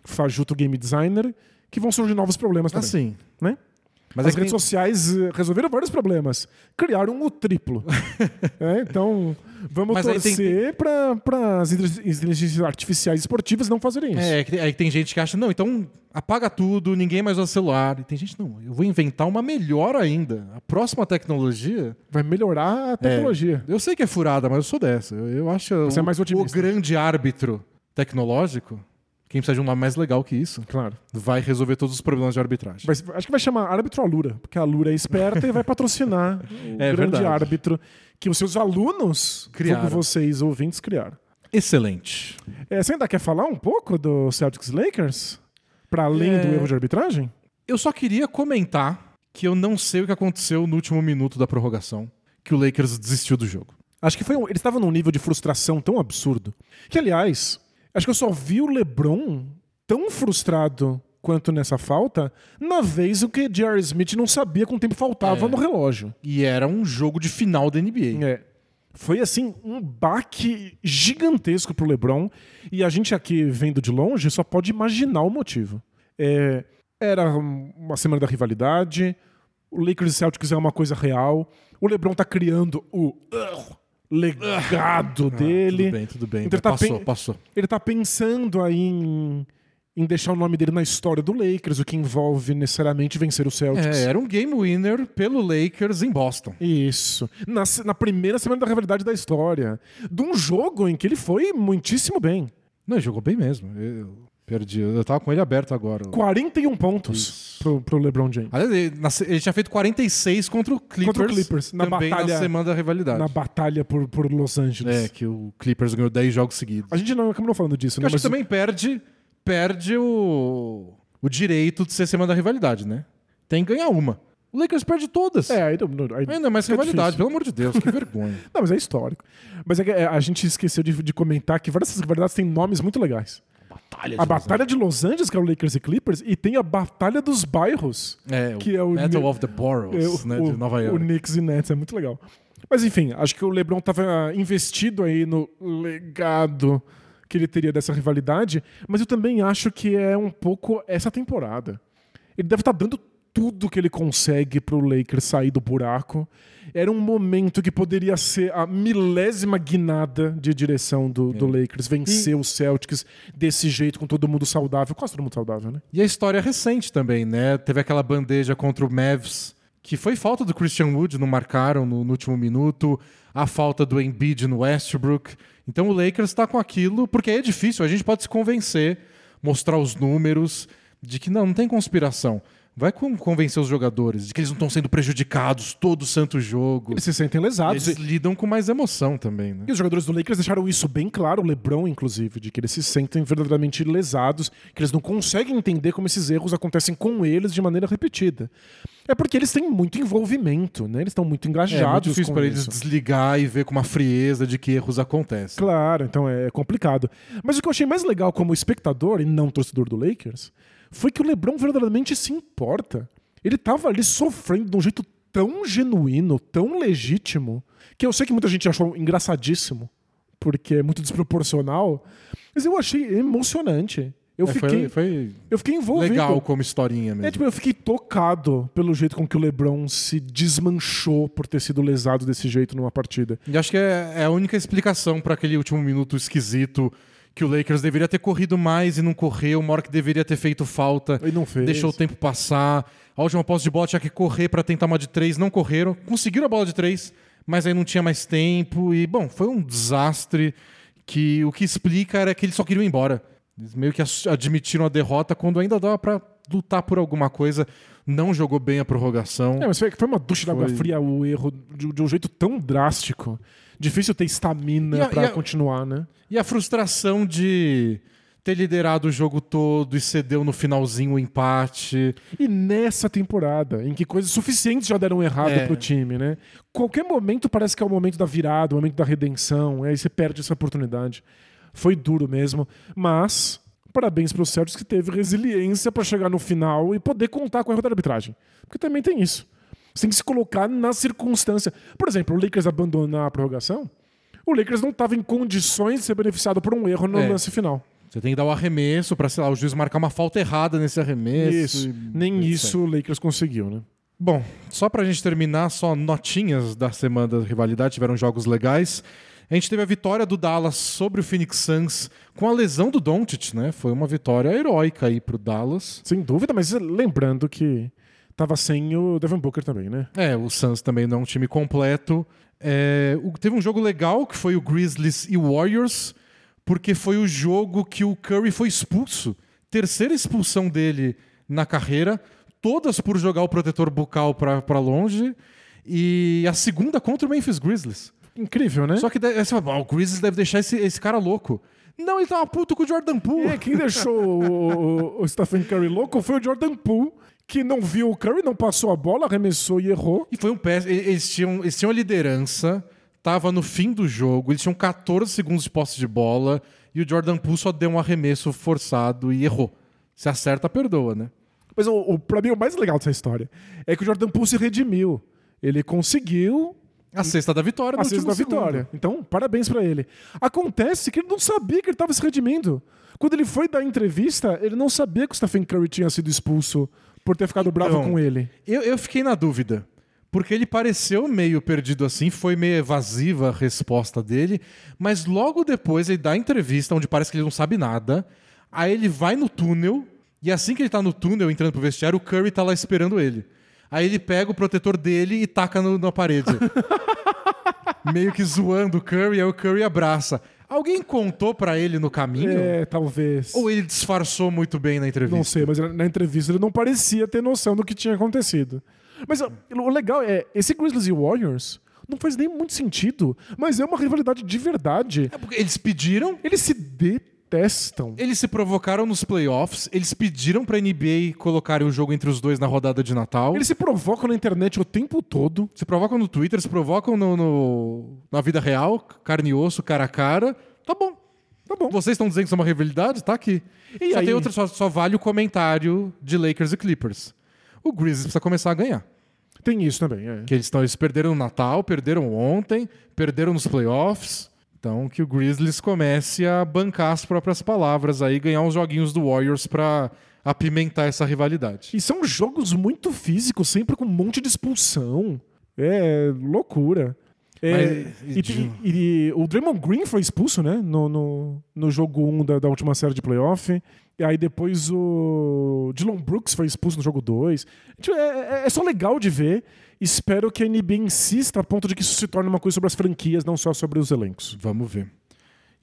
fajuto game designer, que vão surgir novos problemas também. Assim. né? Mas As é redes sociais eh, resolveram vários problemas. Criaram o triplo. [LAUGHS] É, então, vamos Mas aí tem- torcer para as inteligências artificiais esportivas não fazerem isso. É, que- aí tem gente que acha, não, então apaga tudo, ninguém mais usa celular. E tem gente, não, eu vou inventar uma melhor ainda. A próxima tecnologia. Vai melhorar a tecnologia. Eu sei que é furada, mas eu sou dessa. Eu, eu acho Você o, é mais o otimista. grande árbitro tecnológico, quem precisa de um nome mais legal que isso, Claro. vai resolver todos os problemas de arbitragem. Acho que vai chamar árbitro Alura, porque a Alura é esperta e vai patrocinar [LAUGHS] o É grande verdade. árbitro que os seus alunos, Criaram. vocês ouvintes, criaram. Excelente. É, você ainda quer falar um pouco do Celtics Lakers? Para além É. do erro de arbitragem? Eu só queria comentar que eu não sei o que aconteceu no último minuto da prorrogação, que o Lakers desistiu do jogo. Acho que foi um, eles estavam num nível de frustração tão absurdo. Que, aliás, acho que eu só vi o LeBron tão frustrado quanto nessa falta na vez em que J.R. Smith não sabia quanto tempo faltava É. no relógio. E era um jogo de final da NBA. É. Foi assim um baque gigantesco pro LeBron e a gente aqui vendo de longe só pode imaginar o motivo. É, era um- uma semana da rivalidade, o Lakers e Celtics é uma coisa real, o LeBron tá criando o legado dele. Ah, Tudo bem, tudo bem. Então ele tá passou, passou. Ele tá pensando aí em, em deixar o nome dele na história do Lakers, o que envolve necessariamente vencer o Celtics. É, era um game winner pelo Lakers em Boston. Isso. Na, na primeira semana da rivalidade da história. De um jogo em que ele foi muitíssimo bem. Não, ele jogou bem mesmo. Eu perdi. Eu tava com ele aberto agora. 41 pontos pro, pro LeBron James. Aliás, ele, ele tinha feito 46 contra o Clippers. Contra o Clippers, na batalha- na semana da rivalidade. Na batalha por, por Los Angeles. É, que o Clippers ganhou 10 jogos seguidos. A gente não acabou falando disso, Eu né? que Mas também perde, perde o, o direito de ser semana da rivalidade, né? Tem que ganhar uma. O Lakers perde todas. É, aí, aí, Ainda mais rivalidade, difícil. pelo amor de Deus, que [LAUGHS] vergonha. Não, mas é histórico. Mas é é, a gente esqueceu de, de comentar que várias dessas rivalidades têm nomes muito legais. Batalha A Batalha de Los Angeles, que é o Lakers e Clippers, e tem a Batalha dos Bairros, É, que é o Battle of the Boroughs, É, né, o, de Nova o York. Knicks e Nets, é muito legal. Mas enfim, acho que o LeBron estava investido aí no legado que ele teria dessa rivalidade, mas eu também acho que é um pouco essa temporada. Ele deve estar dando tudo que ele consegue pro Lakers sair do buraco. Era um momento que poderia ser a milésima guinada de direção do, do Lakers, vencer os Celtics desse jeito, com todo mundo saudável. Quase todo mundo saudável, né? E a história é recente também, né? Teve aquela bandeja contra o Mavs, que foi falta do Christian Wood, não marcaram no, no último minuto. A falta do Embiid no Westbrook. Então o Lakers está com aquilo, porque aí é difícil, a gente pode se convencer, mostrar os números, de que não, não tem conspiração. Vai con- convencer os jogadores de que eles não estão sendo prejudicados todo santo jogo. Eles se sentem lesados. Eles lidam com mais emoção também, né? E os jogadores do Lakers deixaram isso bem claro, o LeBron, inclusive, de que eles se sentem verdadeiramente lesados, que eles não conseguem entender como esses erros acontecem com eles de maneira repetida. É porque eles têm muito envolvimento, né? Eles estão muito É engajados muito difícil para eles desligar e ver com uma frieza de que erros acontecem. Claro, então é complicado. Mas o que eu achei mais legal como espectador e não torcedor do Lakers foi que o LeBron verdadeiramente se importa. Ele tava ali sofrendo de um jeito tão genuíno, tão legítimo, que eu sei que muita gente achou engraçadíssimo, porque é muito desproporcional, mas eu achei emocionante. Eu É, foi- fiquei, foi, eu fiquei envolvido. legal como historinha mesmo. É, tipo, eu fiquei tocado pelo jeito com que o LeBron se desmanchou por ter sido lesado desse jeito numa partida. E acho que é, é a única explicação para aquele último minuto esquisito que o Lakers deveria ter corrido mais e não correu, uma hora que deveria ter feito falta. Ele não fez. Deixou o tempo passar. A última posse de bola tinha que correr para tentar uma de três, não correram. Conseguiram a bola de três, mas aí não tinha mais tempo. E, bom, foi um desastre que o que explica era que eles só queriam ir embora. Eles meio que admitiram a derrota quando ainda dava para lutar por alguma coisa. Não jogou bem a prorrogação. É, mas foi, uma ducha d'água Foi. fria o erro de, de um jeito tão drástico. Difícil ter estamina E a- pra e a- continuar, né? E a frustração de ter liderado o jogo todo e cedeu no finalzinho o empate. E nessa temporada, em que coisas suficientes já deram errado É. pro time, né? Qualquer momento parece que é o momento da virada, o momento da redenção, aí você perde essa oportunidade. Foi duro mesmo, mas parabéns pro Celtics que teve resiliência pra chegar no final e poder contar com o erro da arbitragem. Porque também tem isso. Você tem que se colocar na circunstância. Por exemplo, o Lakers abandonar a prorrogação, o Lakers não estava em condições de ser beneficiado por um erro no É. lance final. Você tem que dar o arremesso pra, sei lá, o juiz marcar uma falta errada nesse arremesso. Isso. e- Nem isso o Lakers conseguiu, né? Bom, só pra gente terminar, só notinhas da semana da rivalidade, tiveram jogos legais. A gente teve a vitória do Dallas sobre o Phoenix Suns com a lesão do Doncic, né? Foi uma vitória heróica aí pro Dallas. Sem dúvida, mas lembrando que tava sem o Devin Booker também, né? É, o Suns também não é um time completo. É, o- teve um jogo legal que foi o Grizzlies e Warriors, porque foi o jogo que o Curry foi expulso. Terceira expulsão dele na carreira, todas por jogar o protetor bucal pra pra longe. E a segunda contra o Memphis Grizzlies. Incrível, né? Só que daí, aí você fala, "Ah, o Grizzlies deve deixar esse, esse cara louco. Não, ele tava puto com o Jordan Poole. É, quem deixou o, o- o Stephen Curry louco foi o Jordan Poole, que não viu o Curry, não passou a bola, arremessou e errou. E foi um péssimo. Eles tinham, eles tinham a liderança, tava no fim do jogo, eles tinham 14 segundos de posse de bola e o Jordan Poole só deu um arremesso forçado e errou. Se acerta, perdoa, né? Mas o, o, pra mim, o mais legal dessa história é que o Jordan Poole se redimiu. Ele conseguiu A sexta da vitória, a sexta da vitória. segundo. Então, parabéns pra ele. Acontece que ele não sabia que ele tava se redimindo. Quando ele foi dar entrevista, ele não sabia que o Stephen Curry tinha sido expulso por ter ficado bravo Então, com ele. Eu, eu fiquei na dúvida. Porque ele pareceu meio perdido assim, foi meio evasiva a resposta dele, mas logo depois ele dá a entrevista onde parece que ele não sabe nada. Aí ele vai no túnel, e assim que ele tá no túnel entrando pro vestiário, o Curry tá lá esperando ele. Aí ele pega o protetor dele e taca no- na parede. [LAUGHS] meio que zoando o Curry, aí o Curry abraça. Alguém contou pra ele no caminho? É, talvez. Ou ele disfarçou muito bem na entrevista? Não sei, mas na entrevista ele não parecia ter noção do que tinha acontecido. Mas o legal é, esse Grizzlies e Warriors não faz nem muito sentido, mas é uma rivalidade de verdade. É porque eles pediram Eles se detestam. Eles se provocaram nos playoffs, eles pediram pra NBA colocarem o jogo entre os dois na rodada de Natal. Eles se provocam na internet o tempo todo. se provocam no Twitter, se provocam no, no- na vida real, carne e osso, cara a cara. Tá bom. Tá bom. Vocês estão dizendo que isso é uma rivalidade? Tá aqui. E só, aí? tem outra, só, só vale o comentário de Lakers e Clippers. O Grizzlies precisa começar a ganhar. Tem isso também, é. Que eles, tão, eles perderam no Natal, perderam ontem, perderam nos playoffs. Então que o Grizzlies comece a bancar as próprias palavras aí, ganhar uns joguinhos do Warriors pra apimentar essa rivalidade. E são jogos muito físicos, sempre com um monte de expulsão. É loucura. É, Mas, e, de- e- e o Draymond Green foi expulso, né? No, no, no jogo 1 da, da última série de playoff. E aí depois o Dylan Brooks foi expulso no jogo 2. Tipo, É, é- é só legal de ver. Espero que a NBA insista a ponto de que isso se torne uma coisa sobre as franquias, não só sobre os elencos. Vamos ver.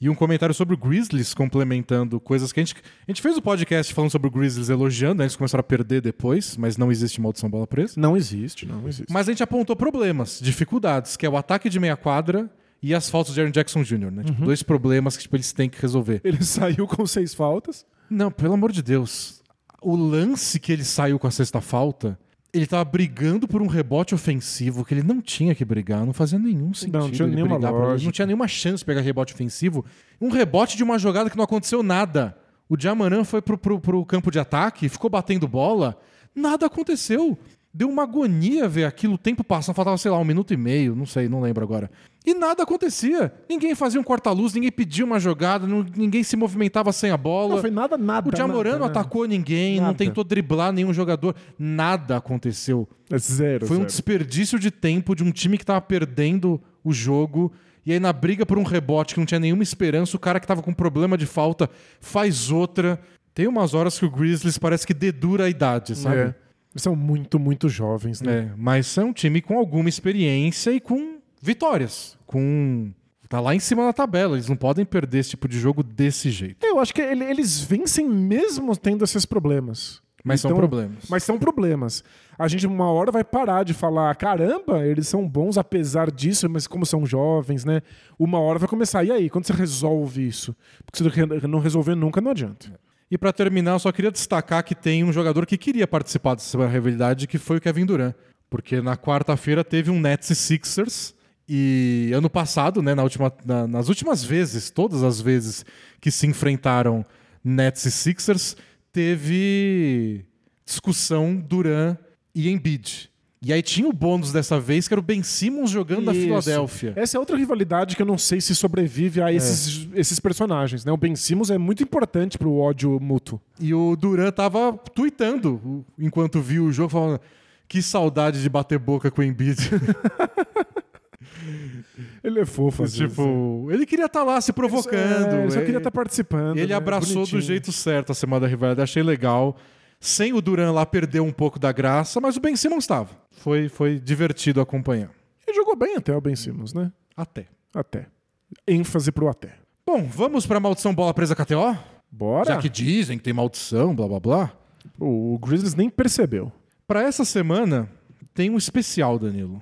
E um comentário sobre o Grizzlies, complementando coisas que a gente. A gente fez o podcast falando sobre o Grizzlies elogiando, né? eles começaram a perder depois, mas não existe maldição bola presa. Não existe, não existe. Mas a gente apontou problemas, dificuldades, que é o ataque de meia quadra e as faltas de Aaron Jackson Jr., né? Tipo, dois problemas que tipo, eles têm que resolver. Ele [LAUGHS] saiu com seis faltas. Não, pelo amor de Deus. O lance que ele saiu com a sexta falta, ele tava brigando por um rebote ofensivo que ele não tinha que brigar, não fazia nenhum sentido. tinha ele nenhuma brigar não tinha nenhuma chance de pegar rebote ofensivo. Um rebote de uma jogada que não aconteceu nada. O Diamaran foi pro, pro, pro campo de ataque, ficou batendo bola, nada aconteceu. Deu uma agonia ver aquilo, o tempo passando, faltava, sei lá, um minuto e meio, não sei, não lembro agora. E nada acontecia. Ninguém fazia um corta-luz, ninguém pedia uma jogada, não- ninguém se movimentava sem a bola. Não foi nada, nada. o Diamorano nada, né? atacou ninguém, não Nada. tentou driblar nenhum jogador. Nada aconteceu. É zero. Foi um zero. desperdício de tempo de um time que tava perdendo o jogo. E aí, na briga por um rebote que não tinha nenhuma esperança, o cara que tava com problema de falta faz outra. Tem umas horas que o Grizzlies parece que dedura a idade, sabe? É. São muito, muito jovens, né? É, mas é um time com alguma experiência e com vitórias. Com. Tá lá em cima da tabela. Eles não podem perder esse tipo de jogo desse jeito. Eu acho que ele- eles vencem mesmo tendo esses problemas. Mas são Então, problemas. Mas são problemas. A gente uma hora vai parar de falar, caramba, eles são bons apesar disso, mas como são jovens, né? Uma hora vai começar. E aí, quando você resolve isso? Porque se não resolver nunca, não adianta. E pra terminar, eu só queria destacar que tem um jogador que queria participar dessa rivalidade, que foi o Kevin Durant. Porque na quarta-feira teve um Nets e Sixers. E ano passado, né, na última, na- nas últimas vezes, todas as vezes que se enfrentaram Nets e Sixers, teve discussão Durant e Embiid. E aí tinha o bônus dessa vez, que era o Ben Simmons jogando na Isso. Filadélfia. Essa é outra rivalidade que eu não sei se sobrevive a esses, esses personagens, né? O Ben Simmons é muito importante pro ódio mútuo. E o Duran tava tweetando enquanto viu o jogo, falando que saudade de bater boca com o Embiid. [LAUGHS] Ele é fofo, às vezes, tipo, ele queria estar lá se provocando. É, ele só queria Ele- estar participando. Ele né? abraçou Bonitinho. do jeito certo a semana da rivalidade, achei legal. Sem o Duran lá perdeu um pouco da graça, mas o Ben Simmons estava. Foi, foi divertido acompanhar. Ele jogou bem até o Ben Simmons, né? Até. Até. ênfase pro até. Bom, vamos pra maldição bola presa KTO? Bora. Já que dizem que tem maldição, blá blá blá. O Grizzlies nem percebeu. Pra essa semana tem um especial, Danilo.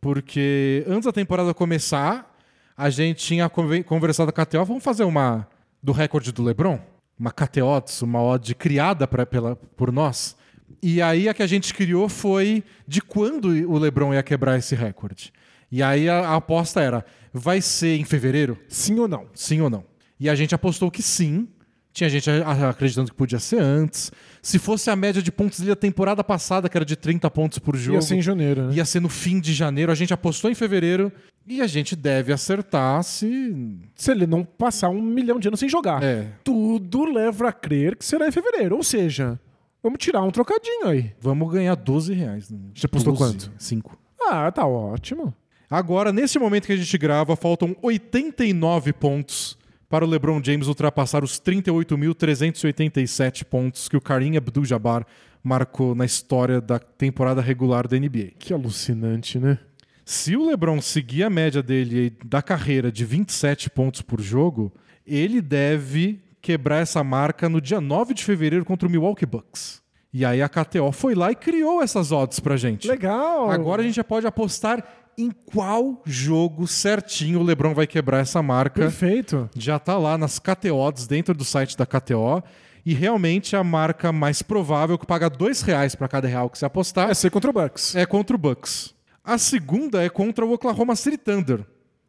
Porque antes da temporada começar, a gente tinha conve- conversado com a KTO, vamos fazer uma do recorde do LeBron? Uma KTO, uma odd criada pra, pela, por nós. E aí a que a gente criou foi de quando o LeBron ia quebrar esse recorde. E aí a, a aposta era, vai ser em fevereiro? Sim ou não? Sim ou não? E a gente apostou que sim. Tinha gente acreditando que podia ser antes. Se fosse a média de pontos da temporada passada, que era de 30 pontos por jogo, Ia ser em janeiro, né? ia ser no fim de janeiro. A gente apostou em fevereiro e a gente deve acertar se. Se ele não passar um milhão de anos sem jogar. É. Tudo leva a crer que será em fevereiro. Ou seja, vamos tirar um trocadinho aí. Vamos ganhar 12 reais. né? Já apostou 12, quanto? 5. Ah, tá ótimo. Agora, nesse momento que a gente grava, faltam 89 pontos para o LeBron James ultrapassar os 38.387 pontos que o Karim Abdul-Jabbar marcou na história da temporada regular da NBA. Que alucinante, né? Se o LeBron seguir a média dele da carreira de 27 pontos por jogo, ele deve quebrar essa marca no dia 9 de fevereiro contra o Milwaukee Bucks. E aí a KTO foi lá e criou essas odds pra gente. Legal. Agora a gente já pode apostar em qual jogo certinho o LeBron vai quebrar essa marca. Perfeito. Já tá lá nas KTO odds dentro do site da KTO. E realmente a marca mais provável que paga dois reais para cada real que você apostar É ser contra o Bucks. é contra o Bucks. A segunda é contra o Oklahoma City Thunder,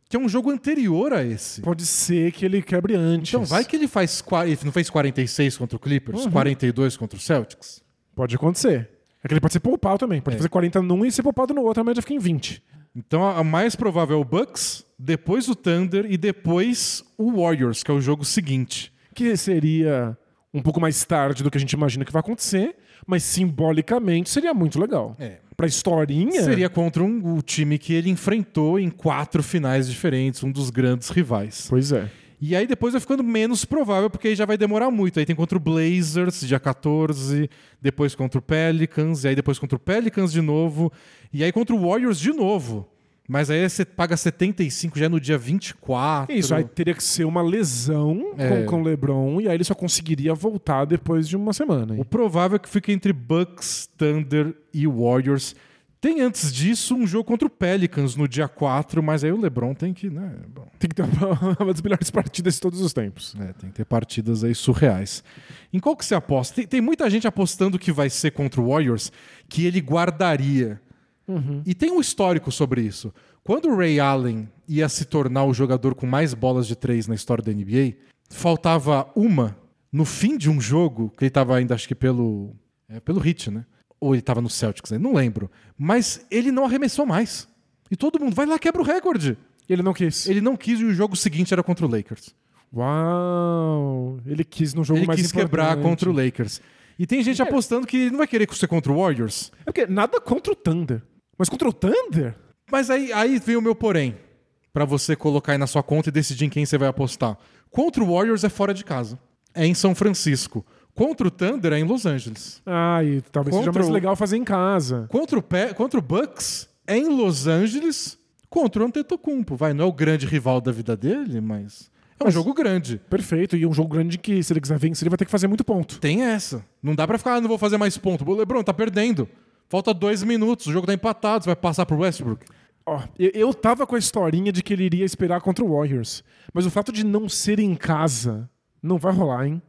que é um jogo anterior a esse. Pode ser que ele quebre antes. Então, vai que ele faz. Ele não fez 46 contra o Clippers, 42 contra o Celtics? Pode acontecer. É que ele pode ser poupado também. Pode É. fazer 40 num e ser poupado no outro, a média fica em 20. Então, a mais provável é o Bucks, depois o Thunder e depois o Warriors, que é o jogo seguinte. Que seria um pouco mais tarde do que a gente imagina que vai acontecer, mas simbolicamente seria muito legal. É. Pra historinha. Seria contra um, o time que ele enfrentou em quatro finais diferentes, um dos grandes rivais. Pois é. E aí depois vai ficando menos provável, porque aí já vai demorar muito. Aí tem contra o Blazers, dia 14, depois contra o Pelicans, e aí depois contra o Pelicans de novo, e aí contra o Warriors de novo. Mas aí você paga 75 já no dia 24. Isso, aí teria que ser uma lesão É. com, com o LeBron e aí ele só conseguiria voltar depois de uma semana. hein? O provável é que fique entre Bucks, Thunder e Warriors. Tem antes disso um jogo contra o Pelicans no dia 4, mas aí o LeBron tem que, né? Bom, Tem que ter uma, [LAUGHS] uma das melhores partidas de todos os tempos. É, tem que ter partidas aí surreais. Em qual que você aposta? Tem, tem muita gente apostando que vai ser contra o Warriors, que ele guardaria. E tem um histórico sobre isso. Quando o Ray Allen ia se tornar o jogador com mais bolas de três na história da NBA, faltava uma no fim de um jogo, que ele estava ainda, acho que pelo, é, pelo hit, né? Ou ele tava no Celtics, né? não lembro. Mas ele não arremessou mais. E todo mundo vai lá, quebra o recorde. Ele não quis. Ele não quis e o jogo seguinte era contra o Lakers. Uau! Ele quis no jogo ele mais quis quebrar importante. contra o Lakers. E tem gente apostando que ele não vai querer ser contra o Warriors. É porque nada contra o Thunder. Mas contra o Thunder? Mas aí, aí vem o meu porém. Pra você colocar aí na sua conta e decidir em quem você vai apostar. Contra o Warriors é fora de casa. É em São Francisco. Contra o Thunder é em Los Angeles. Ah, e talvez seja Contra mais o- legal fazer em casa. Contra o, Pe- contra o Bucks é em Los Angeles contra o Antetokounmpo. Vai, não é o grande rival da vida dele, mas é um Mas- jogo grande. Perfeito. E um jogo grande que, se ele quiser vencer, ele vai ter que fazer muito ponto. Tem essa. Não dá pra ficar, ah, não vou fazer mais ponto. O LeBron tá perdendo. Falta dois minutos, o jogo tá empatado, você vai passar pro Westbrook. Ó, eu, eu tava com a historinha de que ele iria esperar contra o Warriors. Mas o fato de não ser em casa não vai rolar, hein?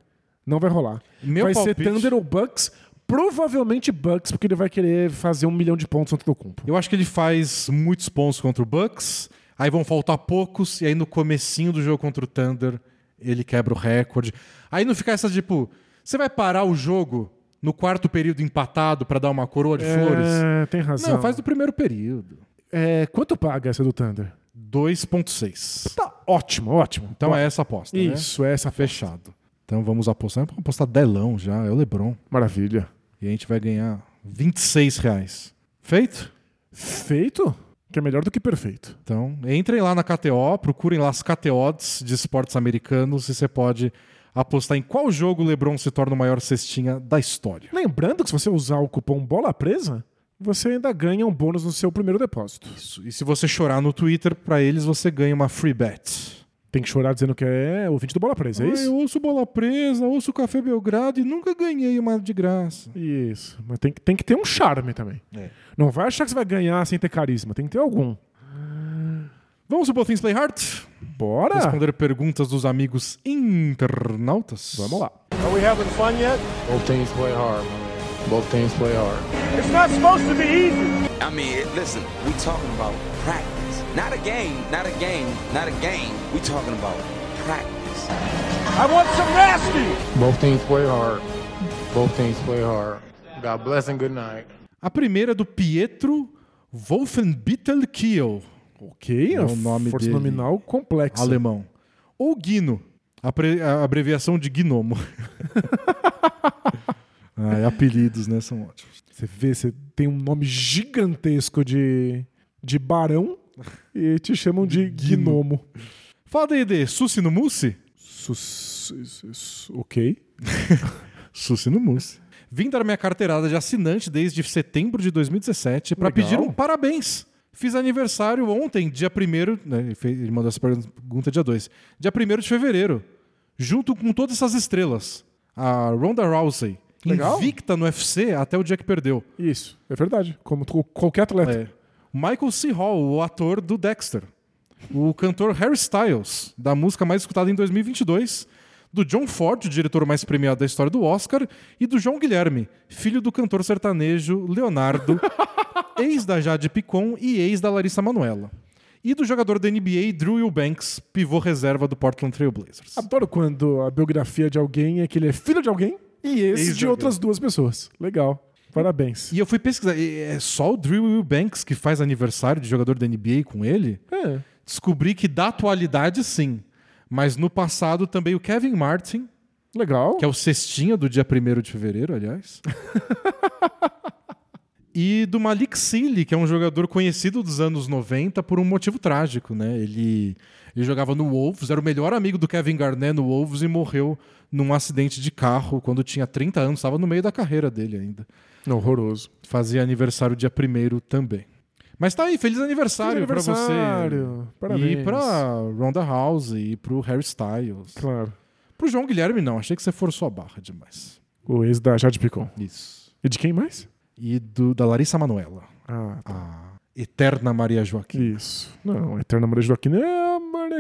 Não vai rolar. Meu vai ser palpite- Thunder ou Bucks. Provavelmente Bucks, porque ele vai querer fazer um milhão de pontos contra o Kumpo. Eu acho que ele faz muitos pontos contra o Bucks, aí vão faltar poucos, e aí no comecinho do jogo contra o Thunder, ele quebra o recorde. Aí não fica essa tipo, você vai parar o jogo no quarto período empatado pra dar uma coroa de flores? É, tem razão. Não, faz do primeiro período. É, quanto paga essa do Thunder? 2.6. Tá ótimo, ótimo. Então Ó, é essa aposta, né? Isso, é essa Fechado. Então vamos apostar. Vamos apostar delão já, é o LeBron. Maravilha. E a gente vai ganhar 26 reais. Feito? Feito? Que é melhor do que perfeito. Então, entrem lá na KTO, procurem lá as KTOs de esportes americanos e você pode apostar em qual jogo o LeBron se torna o maior cestinha da história. Lembrando que se você usar o cupom Bola Presa, você ainda ganha um bônus no seu primeiro depósito. Isso. E se você chorar no Twitter, pra eles você ganha uma free bet. Tem que chorar dizendo que é ouvinte do Bola Presa, é Ah, isso? eu ouço Bola Presa, ouço Café Belgrado e nunca ganhei uma de graça. Isso. Mas tem, que- tem que ter um charme também. É. Não vai achar que você vai ganhar sem ter carisma. Tem que ter algum. Vamos ao Both Things Play Hard? Bora! Responder perguntas dos amigos internautas? Vamos lá. Are we having fun yet? Both teams play hard. Both teams play hard. It's not supposed to be easy. I mean, listen, we talking about practice. Not a game, not a game, not a game. We talking about practice. I want some nasty. Both teams play hard. Both teams play hard. God bless and good night. A primeira é do Pietro Wolfenbittel-Kiel, Ok, É o nome força dele. nominal complexa. alemão. Ou Guino, a, pre- a abreviação de gnomo. Ai, [LAUGHS] apelidos, né? São ótimos. Você vê, você tem um nome gigantesco de, de barão [LAUGHS] e te chamam de gnomo. Fala daí, D. Susi no Mousse? Sus- ok. [LAUGHS] Susi no Mousse. Vim dar minha carteirada de assinante desde setembro de 2017 para pedir um parabéns. Fiz aniversário ontem, dia 1 né, ele mandou essa pergunta dia 2. Dia 1 de fevereiro. Junto com todas essas estrelas. A Ronda Rousey, Legal. invicta no UFC até o dia que perdeu. Isso, é verdade. Como qualquer atleta. É. Michael C. Hall, o ator do Dexter. O cantor Harry Styles, da música mais escutada em 2022. Do John Ford, o diretor mais premiado da história do Oscar. E do João Guilherme, filho do cantor sertanejo Leonardo, [LAUGHS] ex da Jade Picon e ex da Larissa Manoela. E do jogador da NBA Drew Eubanks, pivô reserva do Portland Trail Blazers. Adoro quando a biografia de alguém é que ele é filho de alguém e esse Ex de de outras duas pessoas. Legal. Parabéns. E eu fui pesquisar, é só o Drew Eubanks que faz aniversário de jogador da NBA com ele? É. descobri que da atualidade sim. Mas no passado também o Kevin Martin, Legal. que é o cestinha do dia 1 de fevereiro, aliás. [LAUGHS] e do Malik Sealy, que é um jogador conhecido dos anos 90 por um motivo trágico, né? Ele, ele jogava no Wolves, era o melhor amigo do Kevin Garnett no Wolves e morreu num acidente de carro quando tinha 30 anos, estava no meio da carreira dele ainda. Horroroso. Fazia aniversário dia 1 também. Mas tá aí, feliz aniversário, Feliz pra você. aniversário. Parabéns. E pra Ronda House e pro Harry Styles. Claro. Pro João Guilherme, não. Achei que você forçou a barra demais. O ex da Jade Picon. Isso. E de quem mais? E do, da Larissa Manoela. Ah, A eterna Maria Joaquim. isso. Não, a Eterna Maria Joaquina é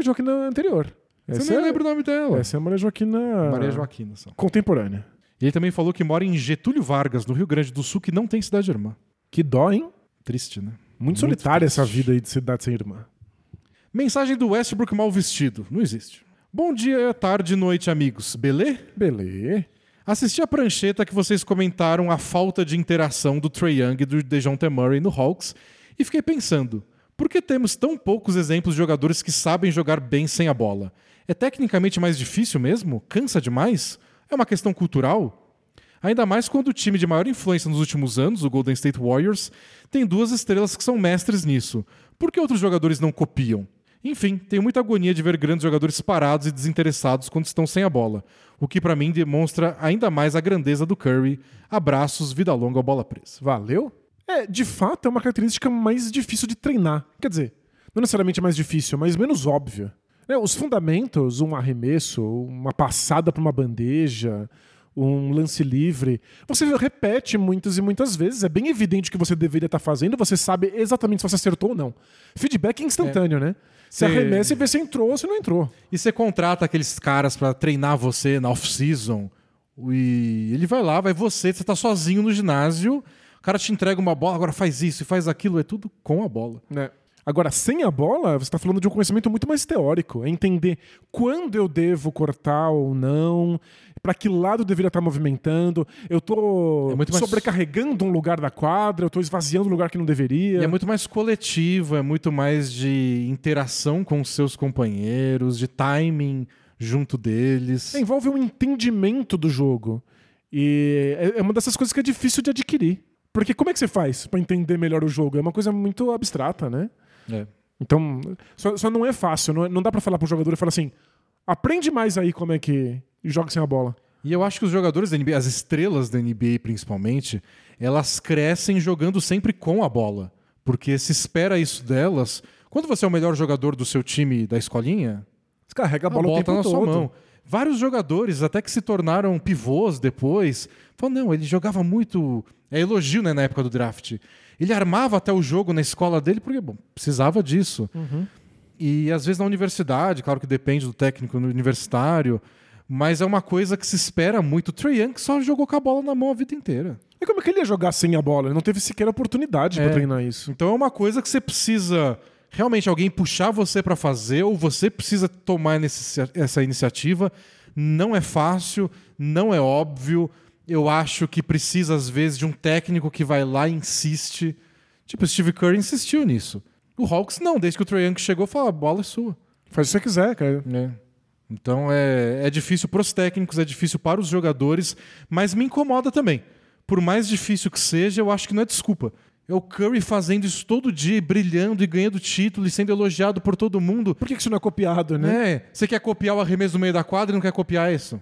Maria Joaquina anterior. Você Essa nem é, lembra o nome dela. Essa é a Maria Joaquina Maria Joaquina. Só. contemporânea. E ele também falou que mora em Getúlio Vargas, no Rio Grande do Sul, que não tem cidade irmã. Que dó, hein? Triste, né? Muito, solitária triste. essa vida aí de cidade sem irmã. Mensagem do Westbrook mal vestido. Não existe. Bom dia, tarde, noite, amigos. Belê? Belê. Assisti a prancheta que vocês comentaram a falta de interação do Trae Young e do DeJounte Murray no Hawks e fiquei pensando, por que temos tão poucos exemplos de jogadores que sabem jogar bem sem a bola? É tecnicamente mais difícil mesmo? Cansa demais? É uma questão cultural? Ainda mais quando o time de maior influência nos últimos anos, o Golden State Warriors, tem duas estrelas que são mestres nisso. Por que outros jogadores não copiam? Enfim, tenho muita agonia de ver grandes jogadores parados e desinteressados quando estão sem a bola, o que para mim demonstra ainda mais a grandeza do Curry. Abraços, vida longa bola presa. Valeu? É, de fato, é uma característica mais difícil de treinar. Quer dizer, não necessariamente mais difícil, mas menos óbvia. É, os fundamentos, um arremesso, uma passada para uma bandeja, um lance livre, você repete muitas e muitas vezes. É bem evidente o que você deveria estar fazendo, você sabe exatamente se você acertou ou não. Feedback é instantâneo, né? Você Cê- arremessa e vê se entrou ou se não entrou. E você contrata aqueles caras pra treinar você na off-season. E ele vai lá, vai você, você tá sozinho no ginásio, o cara te entrega uma bola, agora faz isso e faz aquilo, é tudo com a bola. né? Agora, sem a bola, você está falando de um conhecimento muito mais teórico. É entender quando eu devo cortar ou não, para que lado eu deveria estar movimentando. Eu estou É muito mais- sobrecarregando um lugar da quadra, eu estou esvaziando um lugar que não deveria. E é muito mais coletivo, é muito mais de interação com os seus companheiros, de timing junto deles. É, envolve um entendimento do jogo. E é é uma dessas coisas que é difícil de adquirir. Porque como é que você faz para entender melhor o jogo? É uma coisa muito abstrata, né? É. Então, só, só não é fácil. Não, é- não dá para falar pro jogador e falar assim: aprende mais aí como é que joga sem a bola. E eu acho que os jogadores da NBA, as estrelas da NBA principalmente, elas crescem jogando sempre com a bola. Porque se espera isso delas. Quando você é o melhor jogador do seu time da escolinha, Você carrega a a bola, bola o tempo tá na todo. sua mão. Vários jogadores, até que se tornaram pivôs depois, falam, não, ele jogava muito. É elogio, né, na época do draft. Ele armava até o jogo na escola dele, porque, bom, precisava disso. E às vezes na universidade, claro que depende do técnico no universitário, mas é uma coisa que se espera muito. O Trae Young só jogou com a bola na mão a vida inteira. E como é que ele ia jogar sem a bola? Ele não teve sequer oportunidade É. pra treinar isso. Então é uma coisa que você precisa realmente alguém puxar você para fazer ou você precisa tomar nesse- essa iniciativa. Não é fácil, não é óbvio. Eu acho que precisa às vezes de um técnico que vai lá e insiste. Tipo, o Steve Curry insistiu nisso. O Hawks não, desde que o Trae Young chegou, fala, a bola é sua. Faz o que você quiser, cara. né? Então é, é difícil para os técnicos, é difícil para os jogadores, mas me incomoda também. Por mais difícil que seja, eu acho que não é desculpa. É o Curry fazendo isso todo dia, brilhando e ganhando título e sendo elogiado por todo mundo. Por que isso não é copiado, né? É, você quer copiar o arremesso no meio da quadra e não quer copiar isso?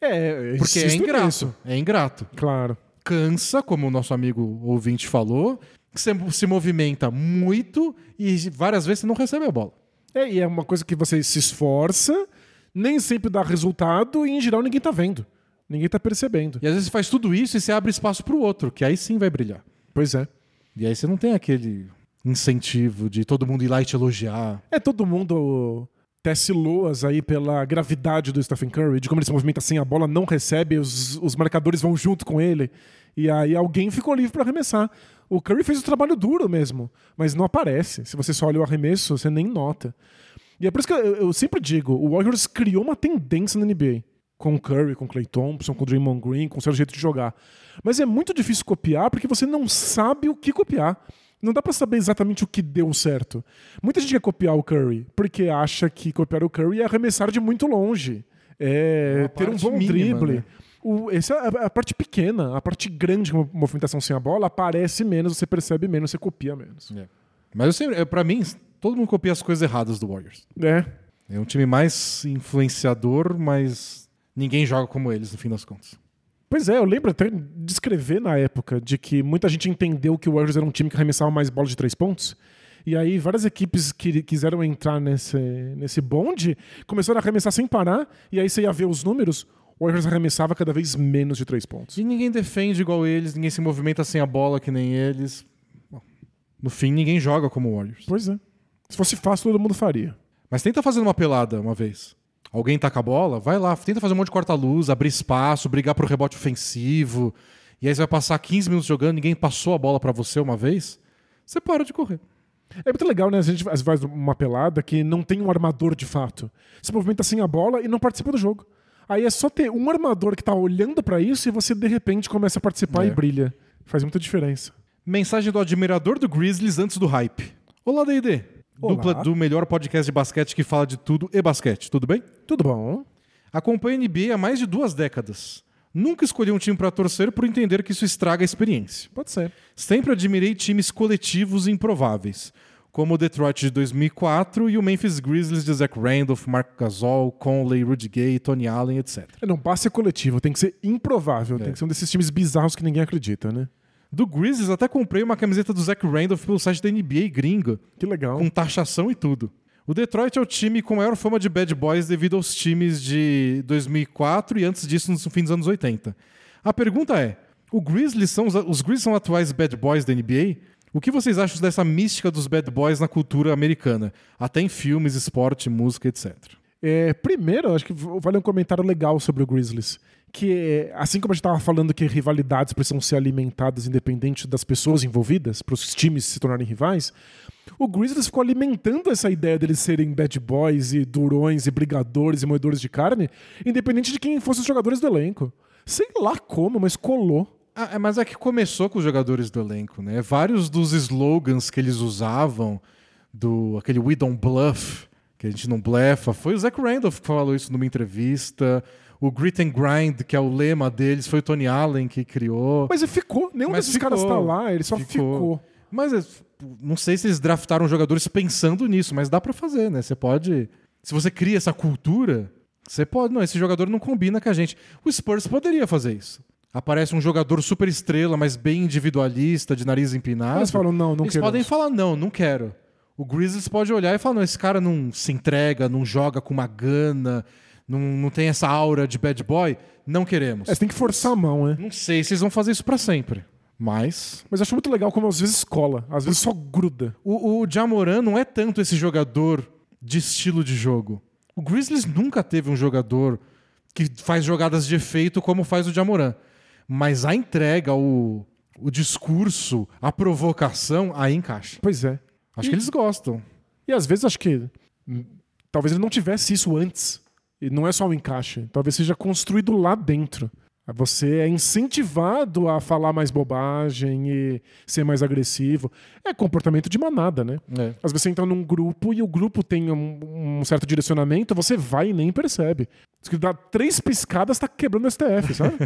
É, Porque é ingrato. nisso. É ingrato. Claro. Cansa, como o nosso amigo ouvinte falou, que você se movimenta muito e várias vezes você não recebe a bola. É, e é uma coisa que você se esforça, nem sempre dá resultado e em geral ninguém tá vendo. Ninguém tá percebendo. E às vezes você faz tudo isso e você abre espaço para o outro, que aí sim vai brilhar. Pois é. E aí você não tem aquele incentivo de todo mundo ir lá e te elogiar. É todo mundo tece loas aí pela gravidade do Stephen Curry, de como ele se movimenta sem a bola, não recebe, os, os marcadores vão junto com ele. E aí alguém ficou livre para arremessar. O Curry fez o trabalho duro mesmo, mas não aparece. Se você só olha o arremesso, você nem nota. E é por isso que eu, eu sempre digo, o Warriors criou uma tendência na NBA. Com o Curry, com o Clay Thompson, com o Draymond Green, com o seu jeito de jogar. Mas é muito difícil copiar porque você não sabe o que copiar. Não dá pra saber exatamente o que deu certo. Muita gente quer copiar o Curry porque acha que copiar o Curry é arremessar de muito longe. É Uma ter um bom mínima, drible. né? O, essa é a, a parte pequena, a parte grande de uma movimentação sem a bola aparece menos, você percebe menos, você copia menos. Mas eu sempre, é, pra mim, todo mundo copia as coisas erradas do Warriors. É. É um time mais influenciador, mas ninguém joga como eles, no fim das contas. Pois é, eu lembro até de escrever na época de que muita gente entendeu que o Warriors era um time que arremessava mais bola de três pontos. E aí várias equipes que quiseram entrar nesse, nesse bonde começaram a arremessar sem parar. E aí você ia ver os números, o Warriors arremessava cada vez menos de três pontos. E ninguém defende igual eles, ninguém se movimenta sem a bola que nem eles. Bom, no fim, ninguém joga como o Warriors. Pois é. Se fosse fácil, todo mundo faria. Mas tenta fazer uma pelada uma vez. Alguém taca a bola, vai lá, tenta fazer um monte de corta-luz, abrir espaço, brigar pro rebote ofensivo. E aí você vai passar 15 minutos jogando, ninguém passou a bola pra você uma vez. Você para de correr. É muito legal, né? A gente faz uma pelada que não tem um armador de fato. Se movimenta sem a bola e não participa do jogo. Aí é só ter um armador que tá olhando pra isso e você de repente começa a participar É. e brilha. Faz muita diferença. Mensagem do admirador do Grizzlies antes do hype. Olá, D&D. Olá. Dupla do melhor podcast de basquete que fala de tudo e basquete. Tudo bem? Tudo bom? Acompanho a NBA há mais de duas décadas. Nunca escolhi um time para torcer por entender que isso estraga a experiência. Pode ser. Sempre admirei times coletivos improváveis, como o Detroit de 2004 e o Memphis Grizzlies de Zach Randolph, Mark Gasol, Conley, Rudy Gay, Tony Allen, etc. Não basta ser coletivo, tem que ser improvável. É. Tem que ser um desses times bizarros que ninguém acredita, né? Do Grizzlies até comprei uma camiseta do Zach Randolph pelo site da NBA gringa, Que legal. com taxação e tudo. O Detroit é o time com maior fama de bad boys devido aos times de 2004 e antes disso no fim dos anos 80. A pergunta é: o Grizzlies são os, os Grizzlies são atuais bad boys da NBA? O que vocês acham dessa mística dos bad boys na cultura americana, até em filmes, esporte, música, etc. É, primeiro, acho que vale um comentário legal sobre o Grizzlies. Que assim como a gente estava falando que rivalidades precisam ser alimentadas independente das pessoas envolvidas, para os times se tornarem rivais, o Grizzlies ficou alimentando essa ideia deles serem bad boys e durões e brigadores e moedores de carne, independente de quem fossem os jogadores do elenco. Sei lá como, mas colou. Ah, é, mas é que começou com os jogadores do elenco, né? Vários dos slogans que eles usavam, do aquele We Don't Bluff, que a gente não blefa, foi o Zach Randolph que falou isso numa entrevista. O Grit and Grind, que é o lema deles, foi o Tony Allen que criou. Mas ficou. Nenhum Mas desses ficou. caras tá lá, ele só ficou. Mas é, não sei se eles draftaram jogadores pensando nisso, mas dá pra fazer, né? Você pode. Se você cria essa cultura, você pode. Não, esse jogador não combina com a gente. O Spurs poderia fazer isso. Aparece um jogador super estrela, mas bem individualista, de nariz empinado. Eles falam, não, não Eles queremos. podem falar, não, não quero. O Grizzlies pode olhar e falar, não, esse cara não se entrega, não joga com uma gana, não, não tem essa aura de bad boy, não queremos. É, você tem que forçar a mão, né? Não sei se eles vão fazer isso pra sempre. Mas Mas acho muito legal como às vezes cola, às vezes só gruda. O, o Jamoran não é tanto esse jogador de estilo de jogo. O Grizzlies nunca teve um jogador que faz jogadas de efeito como faz o Jamoran. Mas a entrega, o, o discurso, a provocação, aí encaixa. Pois é. Acho que eles gostam. E às vezes acho que hum, talvez ele não tivesse isso antes. E não é só um encaixe. Talvez seja construído lá dentro. Você é incentivado a falar mais bobagem e ser mais agressivo. É comportamento de manada, né? É. Às vezes você entra num grupo e o grupo tem um, um certo direcionamento, você vai e nem percebe. Se dá três piscadas, tá quebrando o STF, sabe?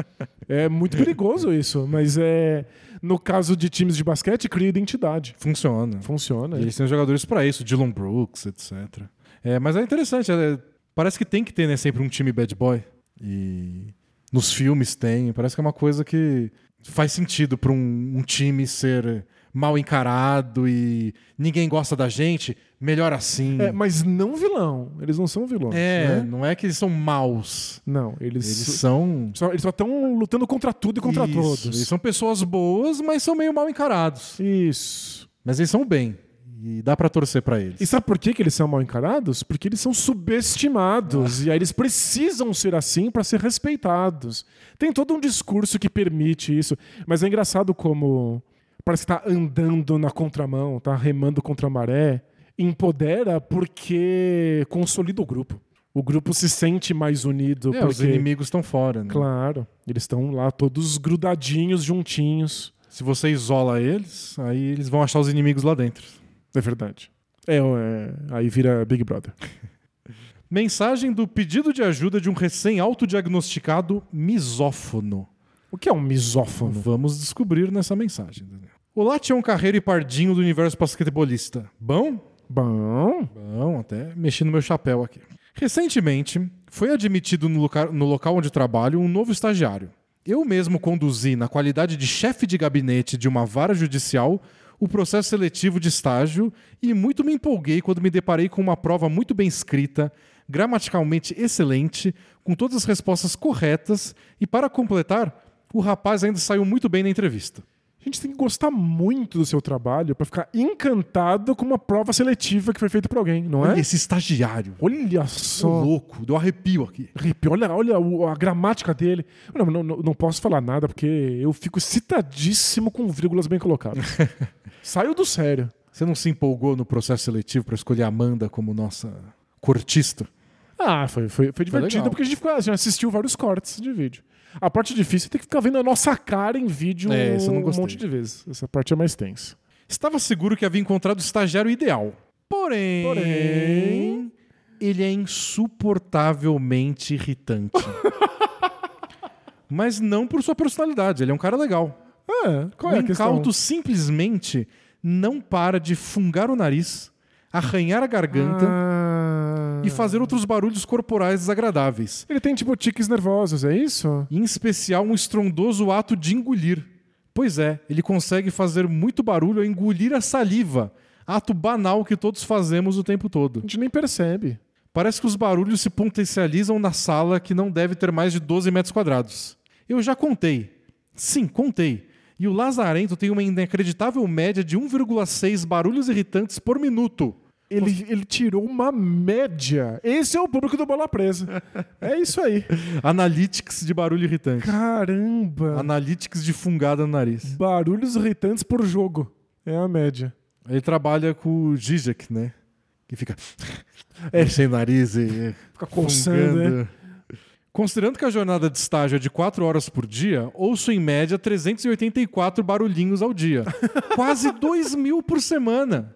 [LAUGHS] é muito perigoso isso, mas é no caso de times de basquete, cria identidade. Funciona. Funciona. E eles têm jogadores pra isso, Dylan Brooks, etc. É, mas é interessante, é, parece que tem que ter né, sempre um time bad boy. E nos filmes tem, parece que é uma coisa que faz sentido pra um, um time ser mal encarado e ninguém gosta da gente, melhor assim. É, mas não vilão. Eles não são vilões. É, né? não é que eles são maus. Não, eles, Eles são. só eles só estão lutando contra tudo e contra Isso, todos. Eles são pessoas boas, mas são meio mal encarados. Isso. Mas eles são bem. E dá pra torcer pra eles. E sabe por que, que eles são mal encarados? Porque eles são subestimados. E aí eles precisam ser assim para ser respeitados. Tem todo um discurso que permite isso. Mas é engraçado como parece que tá andando na contramão, tá remando contra a maré. Empodera porque consolida o grupo. O grupo se sente mais unido. É, porque... os inimigos estão fora, né? Claro. Eles estão lá todos grudadinhos, juntinhos. Se você isola eles, aí eles vão achar os inimigos lá dentro. É verdade. É, é, aí vira Big Brother. [LAUGHS] Mensagem do pedido de ajuda de um recém-autodiagnosticado misófono. O que é um misófono? Vamos descobrir nessa mensagem. Daniel. Olá, Tião Carreiro e Pardinho do universo basquetebolista. Bom? Bom. Bom, até mexi no meu chapéu aqui. Recentemente, foi admitido no local, no local onde trabalho um novo estagiário. Eu mesmo conduzi, na qualidade de chefe de gabinete de uma vara judicial, o processo seletivo de estágio e muito me empolguei quando me deparei com uma prova muito bem escrita, gramaticalmente excelente, com todas as respostas corretas e, para completar, o rapaz ainda saiu muito bem na entrevista. A gente tem que gostar muito do seu trabalho pra ficar encantado com uma prova seletiva que foi feita por alguém, não é? Olha esse estagiário. Olha só. louco, deu arrepio aqui. Arrepio. Olha, olha a gramática dele. Não, não, não, posso falar nada porque eu fico citadíssimo com vírgulas bem colocadas. [LAUGHS] Saiu do sério. Você não se empolgou no processo seletivo para escolher a Amanda como nossa cortista? Ah, foi, foi, foi divertido legal. porque a gente, ficou, a gente assistiu vários cortes de vídeo. A parte difícil é ter que ficar vendo a nossa cara em vídeo É, isso eu não um monte de vezes. Essa parte é mais tensa. Estava seguro que havia encontrado o estagiário ideal. Porém, Porém- ele é insuportavelmente irritante. [LAUGHS] Mas não por sua personalidade, ele é um cara legal. É, qual o é questão? incauto simplesmente não para de fungar o nariz, arranhar a garganta Ah. E fazer outros barulhos corporais desagradáveis. Ele tem tipo tiques nervosos, é isso? Em especial um estrondoso ato de engolir. Pois é, ele consegue fazer muito barulho ao engolir a saliva, ato banal que todos fazemos o tempo A todo. gente nem percebe. Parece que os barulhos se potencializam na sala que não deve ter mais de 12 metros quadrados. Eu já contei. Sim, contei. E o Lazarento tem uma inacreditável média de 1,6 barulhos irritantes por minuto. Ele, ele tirou uma média. Esse é o público do Bola Presa. É isso aí. [LAUGHS] Analytics de barulho irritante. Caramba. Analytics de fungada no nariz. Barulhos irritantes por jogo. É a média. Ele trabalha com o Zizek, né? Que fica [LAUGHS] É. o nariz e Fica coçando, né? Considerando que a jornada de estágio é de 4 horas por dia, ouço em média 384 barulhinhos ao dia. [LAUGHS] Quase 2 mil por semana.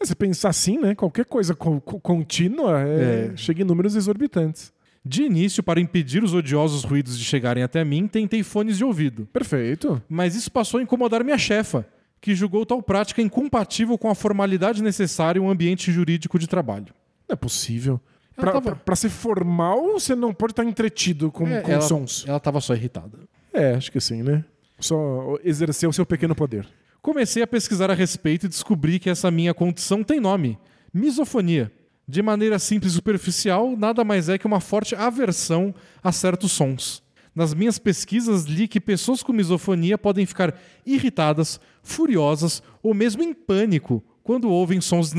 É, Se pensar assim, né? Qualquer coisa co- co- contínua é, É. chega em números exorbitantes. De início, para impedir os odiosos ruídos de chegarem até mim, tentei fones de ouvido. Perfeito. Mas isso passou a incomodar minha chefa, que julgou tal prática incompatível com a formalidade necessária em um ambiente jurídico de trabalho. Não é possível. Ela Pra, tava- pra- pra ser formal, você não pode estar entretido com, É, com ela, sons. ela tava só irritada. É, acho que sim, né? Só exercer o seu pequeno poder. Comecei a pesquisar a respeito e descobri que essa minha condição tem nome: misofonia. De maneira simples e superficial, nada mais é que uma forte aversão a certos sons. Nas minhas pesquisas, li que pessoas com misofonia podem ficar irritadas, furiosas ou mesmo em pânico quando ouvem sons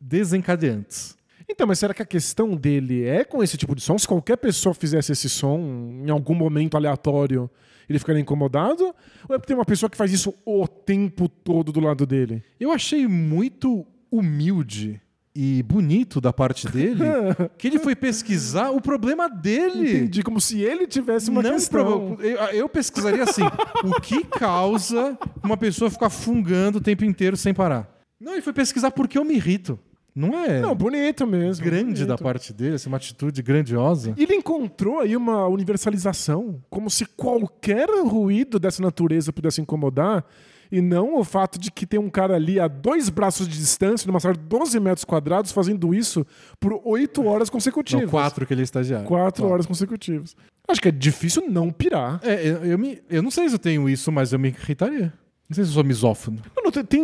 desencadeantes. Então, mas será que a questão dele é com esse tipo de som? Se qualquer pessoa fizesse esse som em algum momento aleatório, ele ficaria incomodado? Ou é porque tem uma pessoa que faz isso o tempo todo do lado dele? Eu achei muito humilde e bonito da parte dele [LAUGHS] que ele foi pesquisar o problema dele. Entendi, como se ele tivesse uma não questão. eu, eu pesquisaria assim: o que causa uma pessoa ficar fungando o tempo inteiro sem parar? Não, ele foi pesquisar porque eu me irrito. Não é Não, bonito mesmo. grande da bonito. parte dele, é uma atitude grandiosa. E Ele encontrou aí uma universalização, como se qualquer ruído dessa natureza pudesse incomodar, e não o fato de que tem um cara ali a dois braços de distância, numa sala de 12 metros quadrados, fazendo isso por oito horas consecutivas. Não, quatro que ele é estagiário. Quatro horas consecutivas. Acho que é difícil não pirar. É, eu, eu, me, eu não sei se eu tenho isso, mas eu me irritaria. Não sei se eu sou misófono. Mano, tem, tem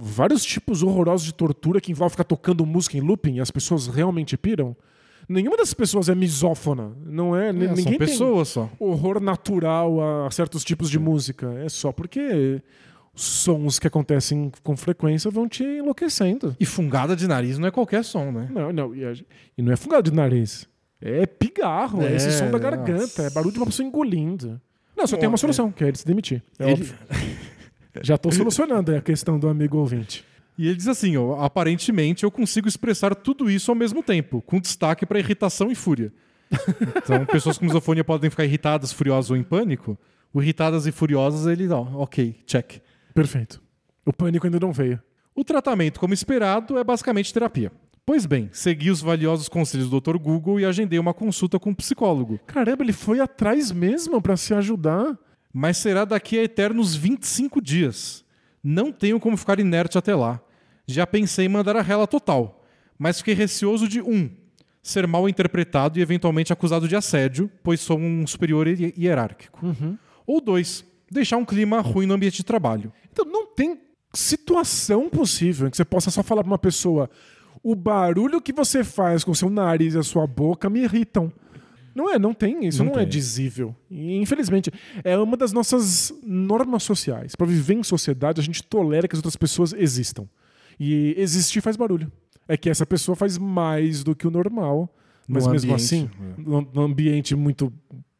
vários tipos horrorosos de tortura que envolve ficar tocando música em looping e as pessoas realmente piram. Nenhuma dessas pessoas é misófona. Não é, É, ninguém são tem pessoas só. horror natural a certos tipos de música. É só porque os sons que acontecem com frequência vão te enlouquecendo. E fungada de nariz não é qualquer som, né? Não, não. E, não é fungado de nariz. É pigarro. É, É, esse som da nossa. garganta. É barulho de uma pessoa engolindo. Não, só tem uma solução, que é ele se demitir. É Ele- óbvio. [LAUGHS] Já tô solucionando a questão do amigo ouvinte. E ele diz assim: ó, aparentemente eu consigo expressar tudo isso ao mesmo tempo, com destaque para irritação e fúria. [LAUGHS] Então, pessoas com misofonia podem ficar irritadas, furiosas ou em pânico. O irritadas e furiosas, ele, ó, ok, check. Perfeito. O pânico ainda não veio. O tratamento, como esperado, é basicamente terapia. Pois bem, segui os valiosos conselhos do Dr. Google e agendei uma consulta com um psicólogo. Caramba, ele foi atrás mesmo pra se ajudar. Mas será daqui a eternos 25 dias. Não tenho como ficar inerte até lá. Já pensei em mandar a rela total, mas fiquei receoso de um, ser mal interpretado e eventualmente acusado de assédio, pois sou um superior hi- hierárquico. Ou dois, deixar um clima ruim no ambiente de trabalho. Então não tem situação possível em que você possa só falar pra uma pessoa: o barulho que você faz com seu nariz e a sua boca me irritam. Não é, não tem, isso não, Não é tem. dizível. E, infelizmente, é uma das nossas normas sociais. Para viver em sociedade, a gente tolera que as outras pessoas existam. E existir faz barulho. É que essa pessoa faz mais do que o normal. Mas No mesmo ambiente, assim, é. num num ambiente muito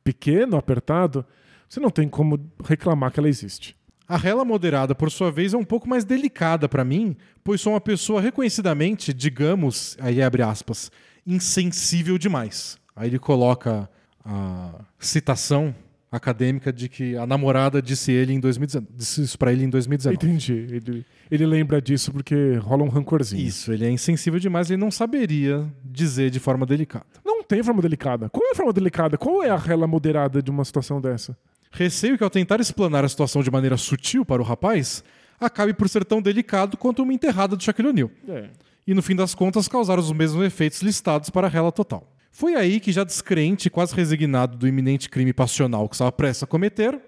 pequeno, apertado, você não tem como reclamar que ela existe. A rela moderada, por sua vez, é um pouco mais delicada para mim, pois sou uma pessoa reconhecidamente, digamos, aí abre aspas, insensível demais. Aí ele coloca a citação acadêmica de que a namorada disse ele em 2019, disse isso pra ele em 2019. Entendi. Ele, ele lembra disso porque rola um rancorzinho. Isso, ele é insensível demais, ele não saberia dizer de forma delicada. Não tem forma delicada. Qual é a forma delicada? Qual é a rela moderada de uma situação dessa? Receio que ao tentar explanar a situação de maneira sutil para o rapaz, acabe por ser tão delicado quanto uma enterrada do Shaquille O'Neal. É. E no fim das contas causar os mesmos efeitos listados para a rela total. Foi aí que, já descrente quase resignado do iminente crime passional que estava prestes a cometer,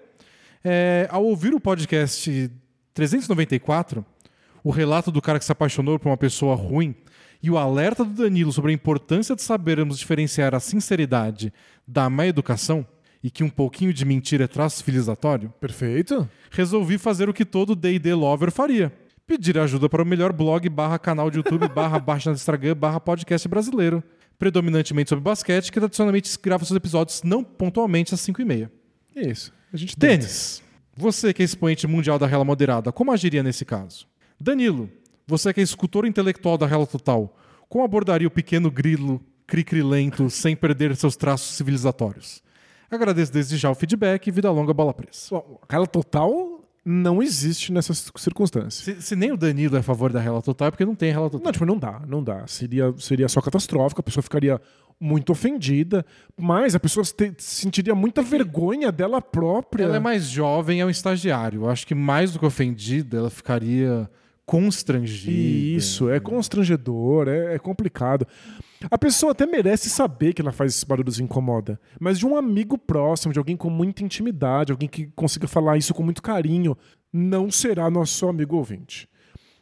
é, ao ouvir o podcast 394, o relato do cara que se apaixonou por uma pessoa ruim e o alerta do Danilo sobre a importância de sabermos diferenciar a sinceridade da má educação e que um pouquinho de mentira é traço civilizatório, Perfeito. resolvi fazer o que todo D&D lover faria. Pedir ajuda para o melhor blog barra canal de YouTube barra [LAUGHS] do Instagram barra podcast brasileiro, predominantemente sobre basquete, que tradicionalmente grava seus episódios não pontualmente às 5 e meia. Isso. A gente. Denis, você que é expoente mundial da rela moderada, como agiria nesse caso? Danilo, você que é escultor intelectual da rela total, como abordaria o pequeno grilo cricrilento sem perder seus traços civilizatórios? Agradeço desde já o feedback e vida longa bola presa. Bom, a rela total não existe nessas circunstâncias. Se, se nem o Danilo é a favor da rela total, é porque não tem rela total. Não, tipo, não dá, não dá. Seria, seria só catastrófico, a pessoa ficaria muito ofendida, mas a pessoa te- sentiria muita vergonha dela própria. Ela é mais jovem, é um estagiário. Eu acho que mais do que ofendida, ela ficaria constrangida. Isso, é constrangedor, é, é complicado. A pessoa até merece saber que ela faz esses barulhos e incomoda, mas de um amigo próximo, de alguém com muita intimidade, alguém que consiga falar isso com muito carinho, não será nosso amigo ouvinte.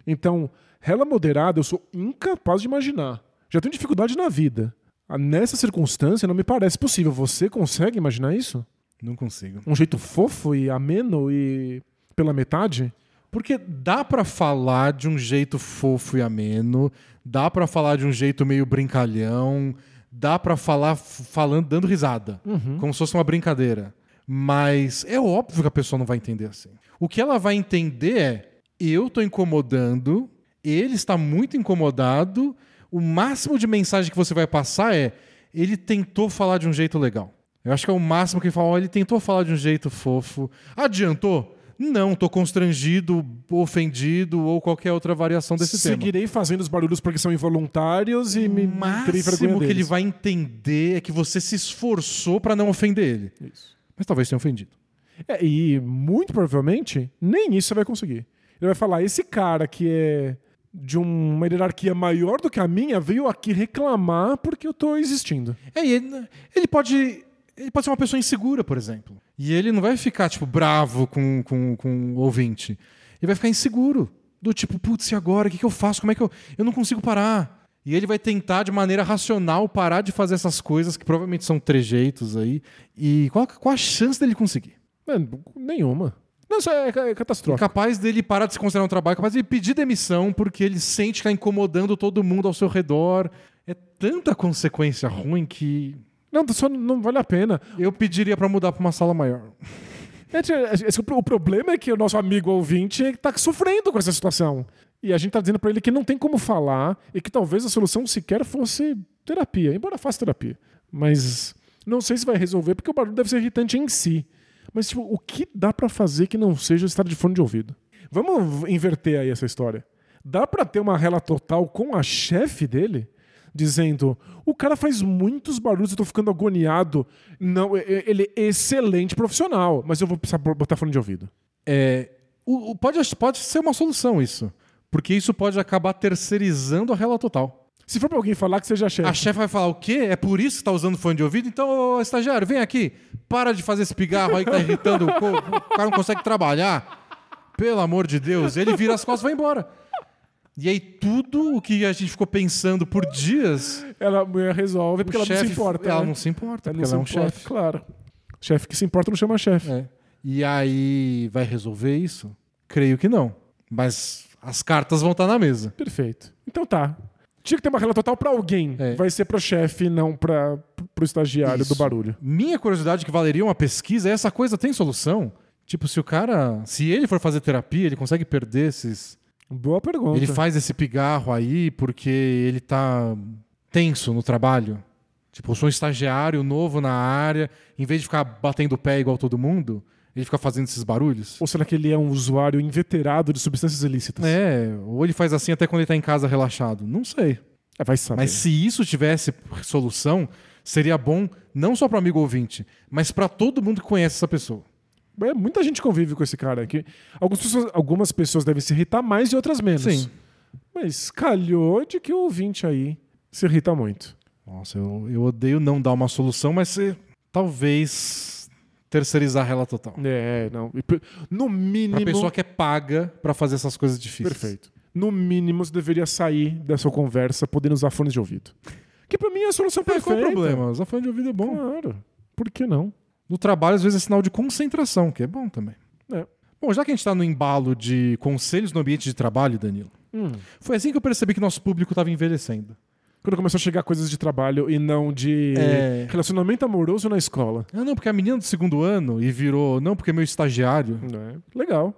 Então, rela moderada eu sou incapaz de imaginar. Já tenho dificuldade na vida. Ah, Nessa circunstância, não me parece possível. Você consegue imaginar isso? Não consigo. Um jeito fofo e ameno e pela metade? Porque dá pra falar de um jeito fofo e ameno, dá pra falar de um jeito meio brincalhão, dá pra falar falando dando risada, como se fosse uma brincadeira. Mas é óbvio que a pessoa não vai entender assim. O que ela vai entender é: eu tô incomodando, ele está muito incomodado. O máximo de mensagem que você vai passar é: ele tentou falar de um jeito legal. Eu acho que é o máximo que ele fala: "Ó, ele tentou falar de um jeito fofo. Adiantou? Não, tô constrangido, ofendido ou qualquer outra variação desse tema. Seguirei fazendo os barulhos porque são involuntários e me O terei vergonha máximo que ele vai entender é que você se esforçou pra não ofender ele. Mas talvez tenha ofendido. É, e muito provavelmente nem isso você vai conseguir. Ele vai falar: esse cara que é de uma hierarquia maior do que a minha veio aqui reclamar porque eu tô existindo. É, e ele, ele pode. Ele pode ser uma pessoa insegura, por exemplo. E ele não vai ficar, tipo, bravo com, com, com o ouvinte. Ele vai ficar inseguro. Do tipo, putz, e agora? O que, que eu faço? Como é que eu. Eu não consigo parar. E ele vai tentar, de maneira racional, parar de fazer essas coisas que provavelmente são trejeitos aí. E qual, qual a chance dele conseguir? É, nenhuma. Não, isso é, é catastrófico. Capaz dele parar de se considerar um trabalho, capaz de pedir demissão porque ele sente que está incomodando todo mundo ao seu redor. É tanta consequência ruim que Não, só não vale a pena. eu pediria para mudar para uma sala maior. É, tia, esse- o pro- o problema é que o nosso amigo ouvinte tá sofrendo com essa situação. E a gente tá dizendo pra ele que não tem como falar e que talvez a solução sequer fosse terapia, embora faça terapia. Mas não sei se vai resolver porque o barulho deve ser irritante em si. Mas tipo, o que dá pra fazer que não seja estar de fone de ouvido? Vamos inverter aí essa história. Dá pra ter uma rela total com a chefe dele? Dizendo, o cara faz muitos barulhos, eu tô ficando agoniado. Não, ele é excelente profissional, mas eu vou precisar bo- botar fone de ouvido. É, o, o- pode, pode ser uma solução isso. Porque isso pode acabar terceirizando a rela total. Se for pra alguém falar que seja chefe. A chefe vai falar o quê? É por isso que tá usando fone de ouvido? Então, ô, estagiário, vem aqui. Para de fazer esse pigarro aí que tá irritando o corpo. O cara não consegue trabalhar. Pelo amor de Deus. Ele vira as costas e vai embora. E aí tudo o que a gente ficou pensando por dias... Ela a mulher resolve porque ela não se importa. Ela né? não se importa, Ela porque ela é um chefe. Claro. Chefe que se importa não chama chefe. É. E aí vai resolver isso? Creio que não. Mas as cartas vão estar na mesa. Perfeito. Então tá. Tinha que ter uma rela total pra alguém. É. Vai ser pro chefe, não pra, pro estagiário Isso. do barulho. Minha curiosidade que valeria uma pesquisa é essa coisa tem solução? Tipo, se o cara, se ele for fazer terapia, ele consegue perder esses, Boa pergunta. ele faz esse pigarro aí porque ele tá tenso no trabalho? Tipo, eu sou um estagiário novo na área, em vez de ficar batendo o pé igual todo mundo, ele fica fazendo esses barulhos? Ou será que ele é um usuário inveterado de substâncias ilícitas? É, ou ele faz assim até quando ele tá em casa relaxado. Não sei. É, vai saber. Mas se isso tivesse solução, seria bom não só para amigo ouvinte, mas para todo mundo que conhece essa pessoa. É, muita gente convive com esse cara aqui. Algumas pessoas, algumas pessoas devem se irritar mais e outras menos. Sim. Mas calhou de que o ouvinte aí se irrita muito. Nossa, eu, eu odeio não dar uma solução, mas se, talvez terceirizar ela total. É, não. No mínimo. Pra pessoa que é paga pra fazer essas coisas difíceis. Perfeito. No mínimo, você deveria sair da sua conversa podendo usar fones de ouvido. Que pra mim é a solução É, qual perfeita. o problema? Usar fone de ouvido é bom. Claro. Por que não? No trabalho, às vezes, é sinal de concentração, que é bom também. É. Bom, já que a gente tá no embalo de conselhos no ambiente de trabalho, Danilo, Hum. foi assim que eu percebi que nosso público tava envelhecendo. Quando começou a chegar coisas de trabalho e não de É. relacionamento amoroso na escola. Ah, não, porque a menina do segundo ano e virou, não, porque é meu estagiário. É. Legal.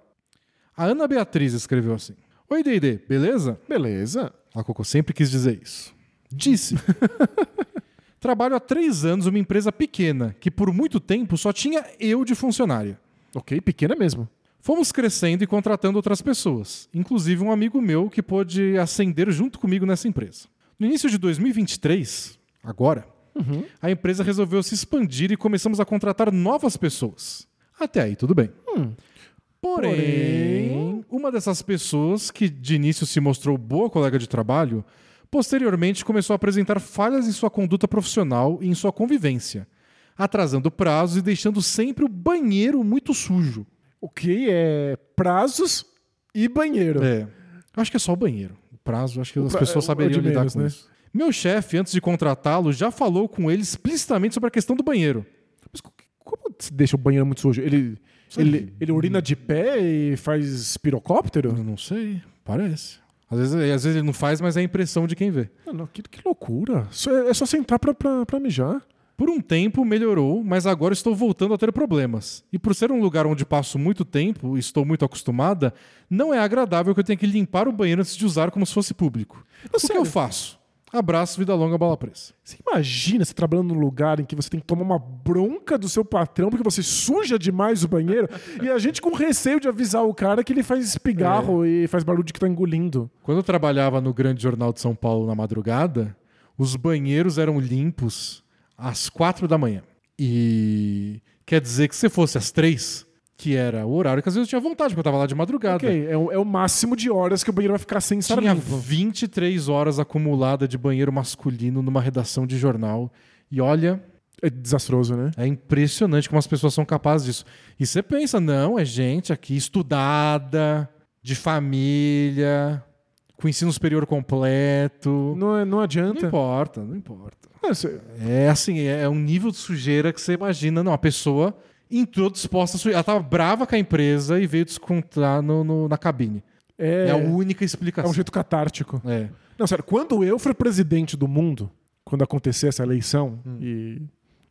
A Ana Beatriz escreveu assim: Oi, D&D, beleza? Beleza. A Coco sempre quis dizer isso. Disse. [LAUGHS] Trabalho há três anos numa empresa pequena, que por muito tempo só tinha eu de funcionária. Ok, pequena mesmo. Fomos crescendo e contratando outras pessoas, inclusive um amigo meu que pôde ascender junto comigo nessa empresa. No início de 2023, agora, a empresa resolveu se expandir e começamos a contratar novas pessoas. Até aí, tudo bem. Porém, Porém- uma dessas pessoas, que de início se mostrou boa colega de trabalho, posteriormente começou a apresentar falhas em sua conduta profissional e em sua convivência, atrasando prazos e deixando sempre o banheiro muito sujo. O que é prazos e banheiro. É. Acho que é só o banheiro. O prazo, acho que as pra- pessoas o saberiam lidar menos, com né? isso. Meu chefe, antes de contratá-lo, já falou com ele explicitamente sobre a questão do banheiro. Mas co- como se deixa o banheiro muito sujo? Ele, ele, ele urina de pé e faz pirocóptero? Eu não sei, parece. Às vezes, às vezes ele não faz, mas é a impressão de quem vê. Não, não, que, que loucura. É, é só sentar pra, pra, pra mijar. Por um tempo melhorou, mas agora estou voltando a ter problemas. E por ser um lugar onde passo muito tempo e estou muito acostumada, não é agradável que eu tenha que limpar o banheiro antes de usar como se fosse público. o que sério? eu faço? Abraço, vida longa, bola presa. Você imagina você trabalhando num lugar em que você tem que tomar uma bronca do seu patrão porque você suja demais o banheiro e a gente com receio de avisar o cara que ele faz pigarro e faz barulho de que tá engolindo. Quando eu trabalhava no Grande Jornal de São Paulo na madrugada, os banheiros eram limpos às quatro da manhã. E quer dizer que se fosse às três, que era o horário que às vezes eu tinha vontade, porque eu tava lá de madrugada. Ok, é o, é o máximo de horas que o banheiro vai ficar sem estar Tinha limpo. 23 horas acumulada de banheiro masculino numa redação de jornal. E olha, É desastroso, né? é impressionante como as pessoas são capazes disso. E você pensa, não, é gente aqui estudada, de família, com ensino superior completo. Não, é- não Não adianta. importa, não importa. É, É assim, é um nível de sujeira que você imagina. Não, a pessoa entrou disposta a sujeira. Ela tava brava com a empresa e veio descontar no, no- na cabine. é, É, a única é explicação. um jeito catártico. É. Não, sério, quando eu for presidente do mundo, quando acontecer essa eleição, Hum. e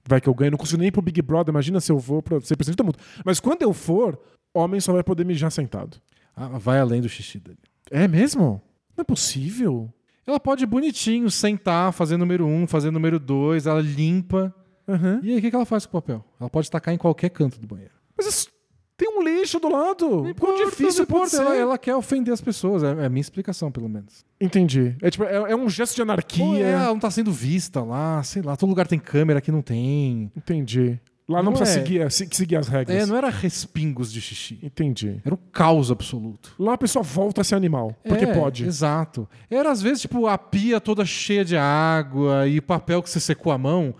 vai que eu ganho, não consigo nem ir pro Big Brother, imagina se eu vou pra ser presidente do mundo. Mas quando eu for, homem só vai poder mijar sentado. Ah, vai além do xixi dele. É mesmo? Não é possível. Ela pode bonitinho sentar, fazer número um, fazer número dois, ela limpa. Aham. E aí, o que que ela faz com o papel? Ela pode tacar em qualquer canto do banheiro. Mas isso- tem um lixo do lado. Quão Importa, difícil pode. Ela, ela quer ofender as pessoas. É, é a minha explicação, pelo menos. Entendi. É, tipo, é, é um gesto de anarquia. Ou é, ela não tá sendo vista lá, sei lá. Todo lugar tem câmera, aqui não tem. Entendi. Lá não, Não precisa é- seguir, se- seguir as regras. É, não era respingos de xixi. Entendi. Era o caos absoluto. Lá a pessoa volta a ser animal. Porque É, pode. Exato. Era às vezes, tipo, a pia toda cheia de água e papel que você secou a mão.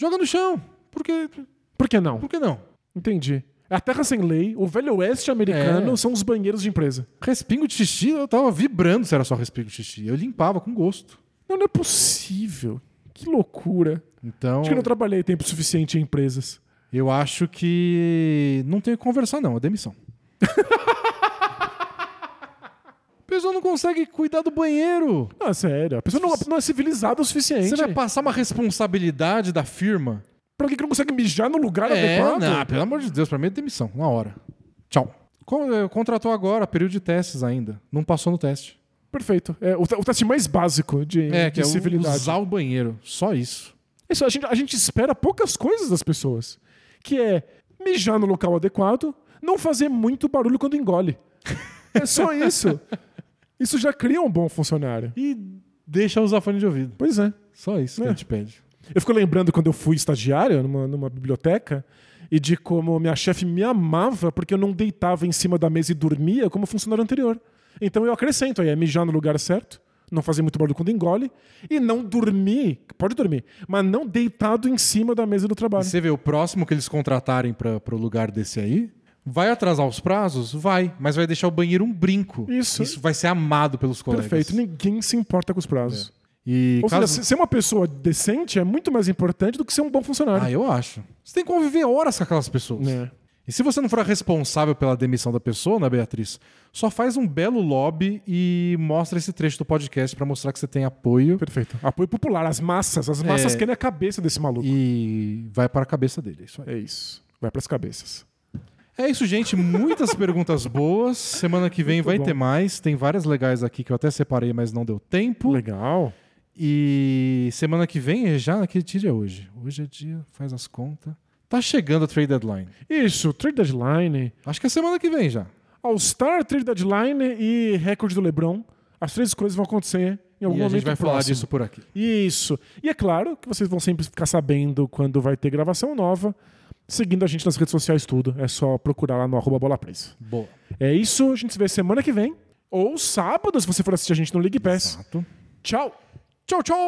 Joga no chão. Por quê? Por que não? Por que não? Entendi. É a terra sem lei, o velho oeste americano É. são os banheiros de empresa. Respingo de xixi, eu tava vibrando se era só respingo de xixi. Eu limpava com gosto. Não, não é possível. Que loucura. Então, Acho que eu não trabalhei tempo suficiente em empresas. eu acho que não tem o que conversar, não. É demissão. [LAUGHS] A pessoa não consegue cuidar do banheiro. Ah, sério. A pessoa não, não é civilizada o suficiente. Você vai passar uma responsabilidade da firma? Pra que não consegue mijar no lugar É, adequado? não, pelo amor de Deus, pra mim é demissão, na hora. Tchau. Con- eh, Contratou agora, período de testes ainda. Não passou no teste. Perfeito. É o, te- o teste mais básico de, É, de que é civilidade. usar o banheiro. Só isso. Isso, a gente, a gente espera poucas coisas das pessoas. Que é mijar no local adequado, não fazer muito barulho quando engole. É só isso. [LAUGHS] Isso já cria um bom funcionário. E deixa usar fone de ouvido. Pois é. Só isso que É. a gente pede. Eu fico lembrando quando eu fui estagiário numa, numa biblioteca e de como minha chefe me amava porque eu não deitava em cima da mesa e dormia como funcionário anterior. Então eu acrescento aí, é mijar no lugar certo, não fazer muito barulho quando engole e não dormir, pode dormir, mas não deitado em cima da mesa do E trabalho. você vê o próximo que eles contratarem para o lugar desse aí, vai atrasar os prazos? Vai, mas vai deixar o banheiro um brinco. Isso. Isso vai ser amado pelos colegas. Perfeito, ninguém se importa com os prazos. E Ou caso... seja, ser uma pessoa decente é muito mais importante do que ser um bom funcionário. Ah, eu acho. Você tem que conviver horas com aquelas pessoas. É. E se você não for responsável pela demissão da pessoa, né, Beatriz? Só faz um belo lobby e mostra esse trecho do podcast para mostrar que você tem apoio Perfeito. Apoio popular, as massas. As massas É. querem a cabeça desse maluco. e vai para a cabeça dele. É isso aí. É isso. Vai pras cabeças. É isso, gente. Muitas [LAUGHS] perguntas boas. Semana que vem Muito vai bom. ter mais. Tem várias legais aqui que eu até separei, mas não deu tempo. Legal. E semana que vem é já que dia é hoje? Hoje é dia, faz as contas. Tá chegando a trade deadline. Isso, trade deadline, Acho que é semana que vem já. All-Star, trade deadline e recorde do LeBron. As três coisas vão acontecer em algum e a momento gente vai falar próximo. disso por aqui. Isso. E é claro que vocês vão sempre ficar sabendo quando vai ter gravação nova, seguindo a gente nas redes sociais tudo. É só procurar lá no arroba bola presa. Boa. É isso, a gente se vê semana que vem. Ou sábado, se você for assistir a gente no League Pass. Exato. Tchau! Tchau, tchau!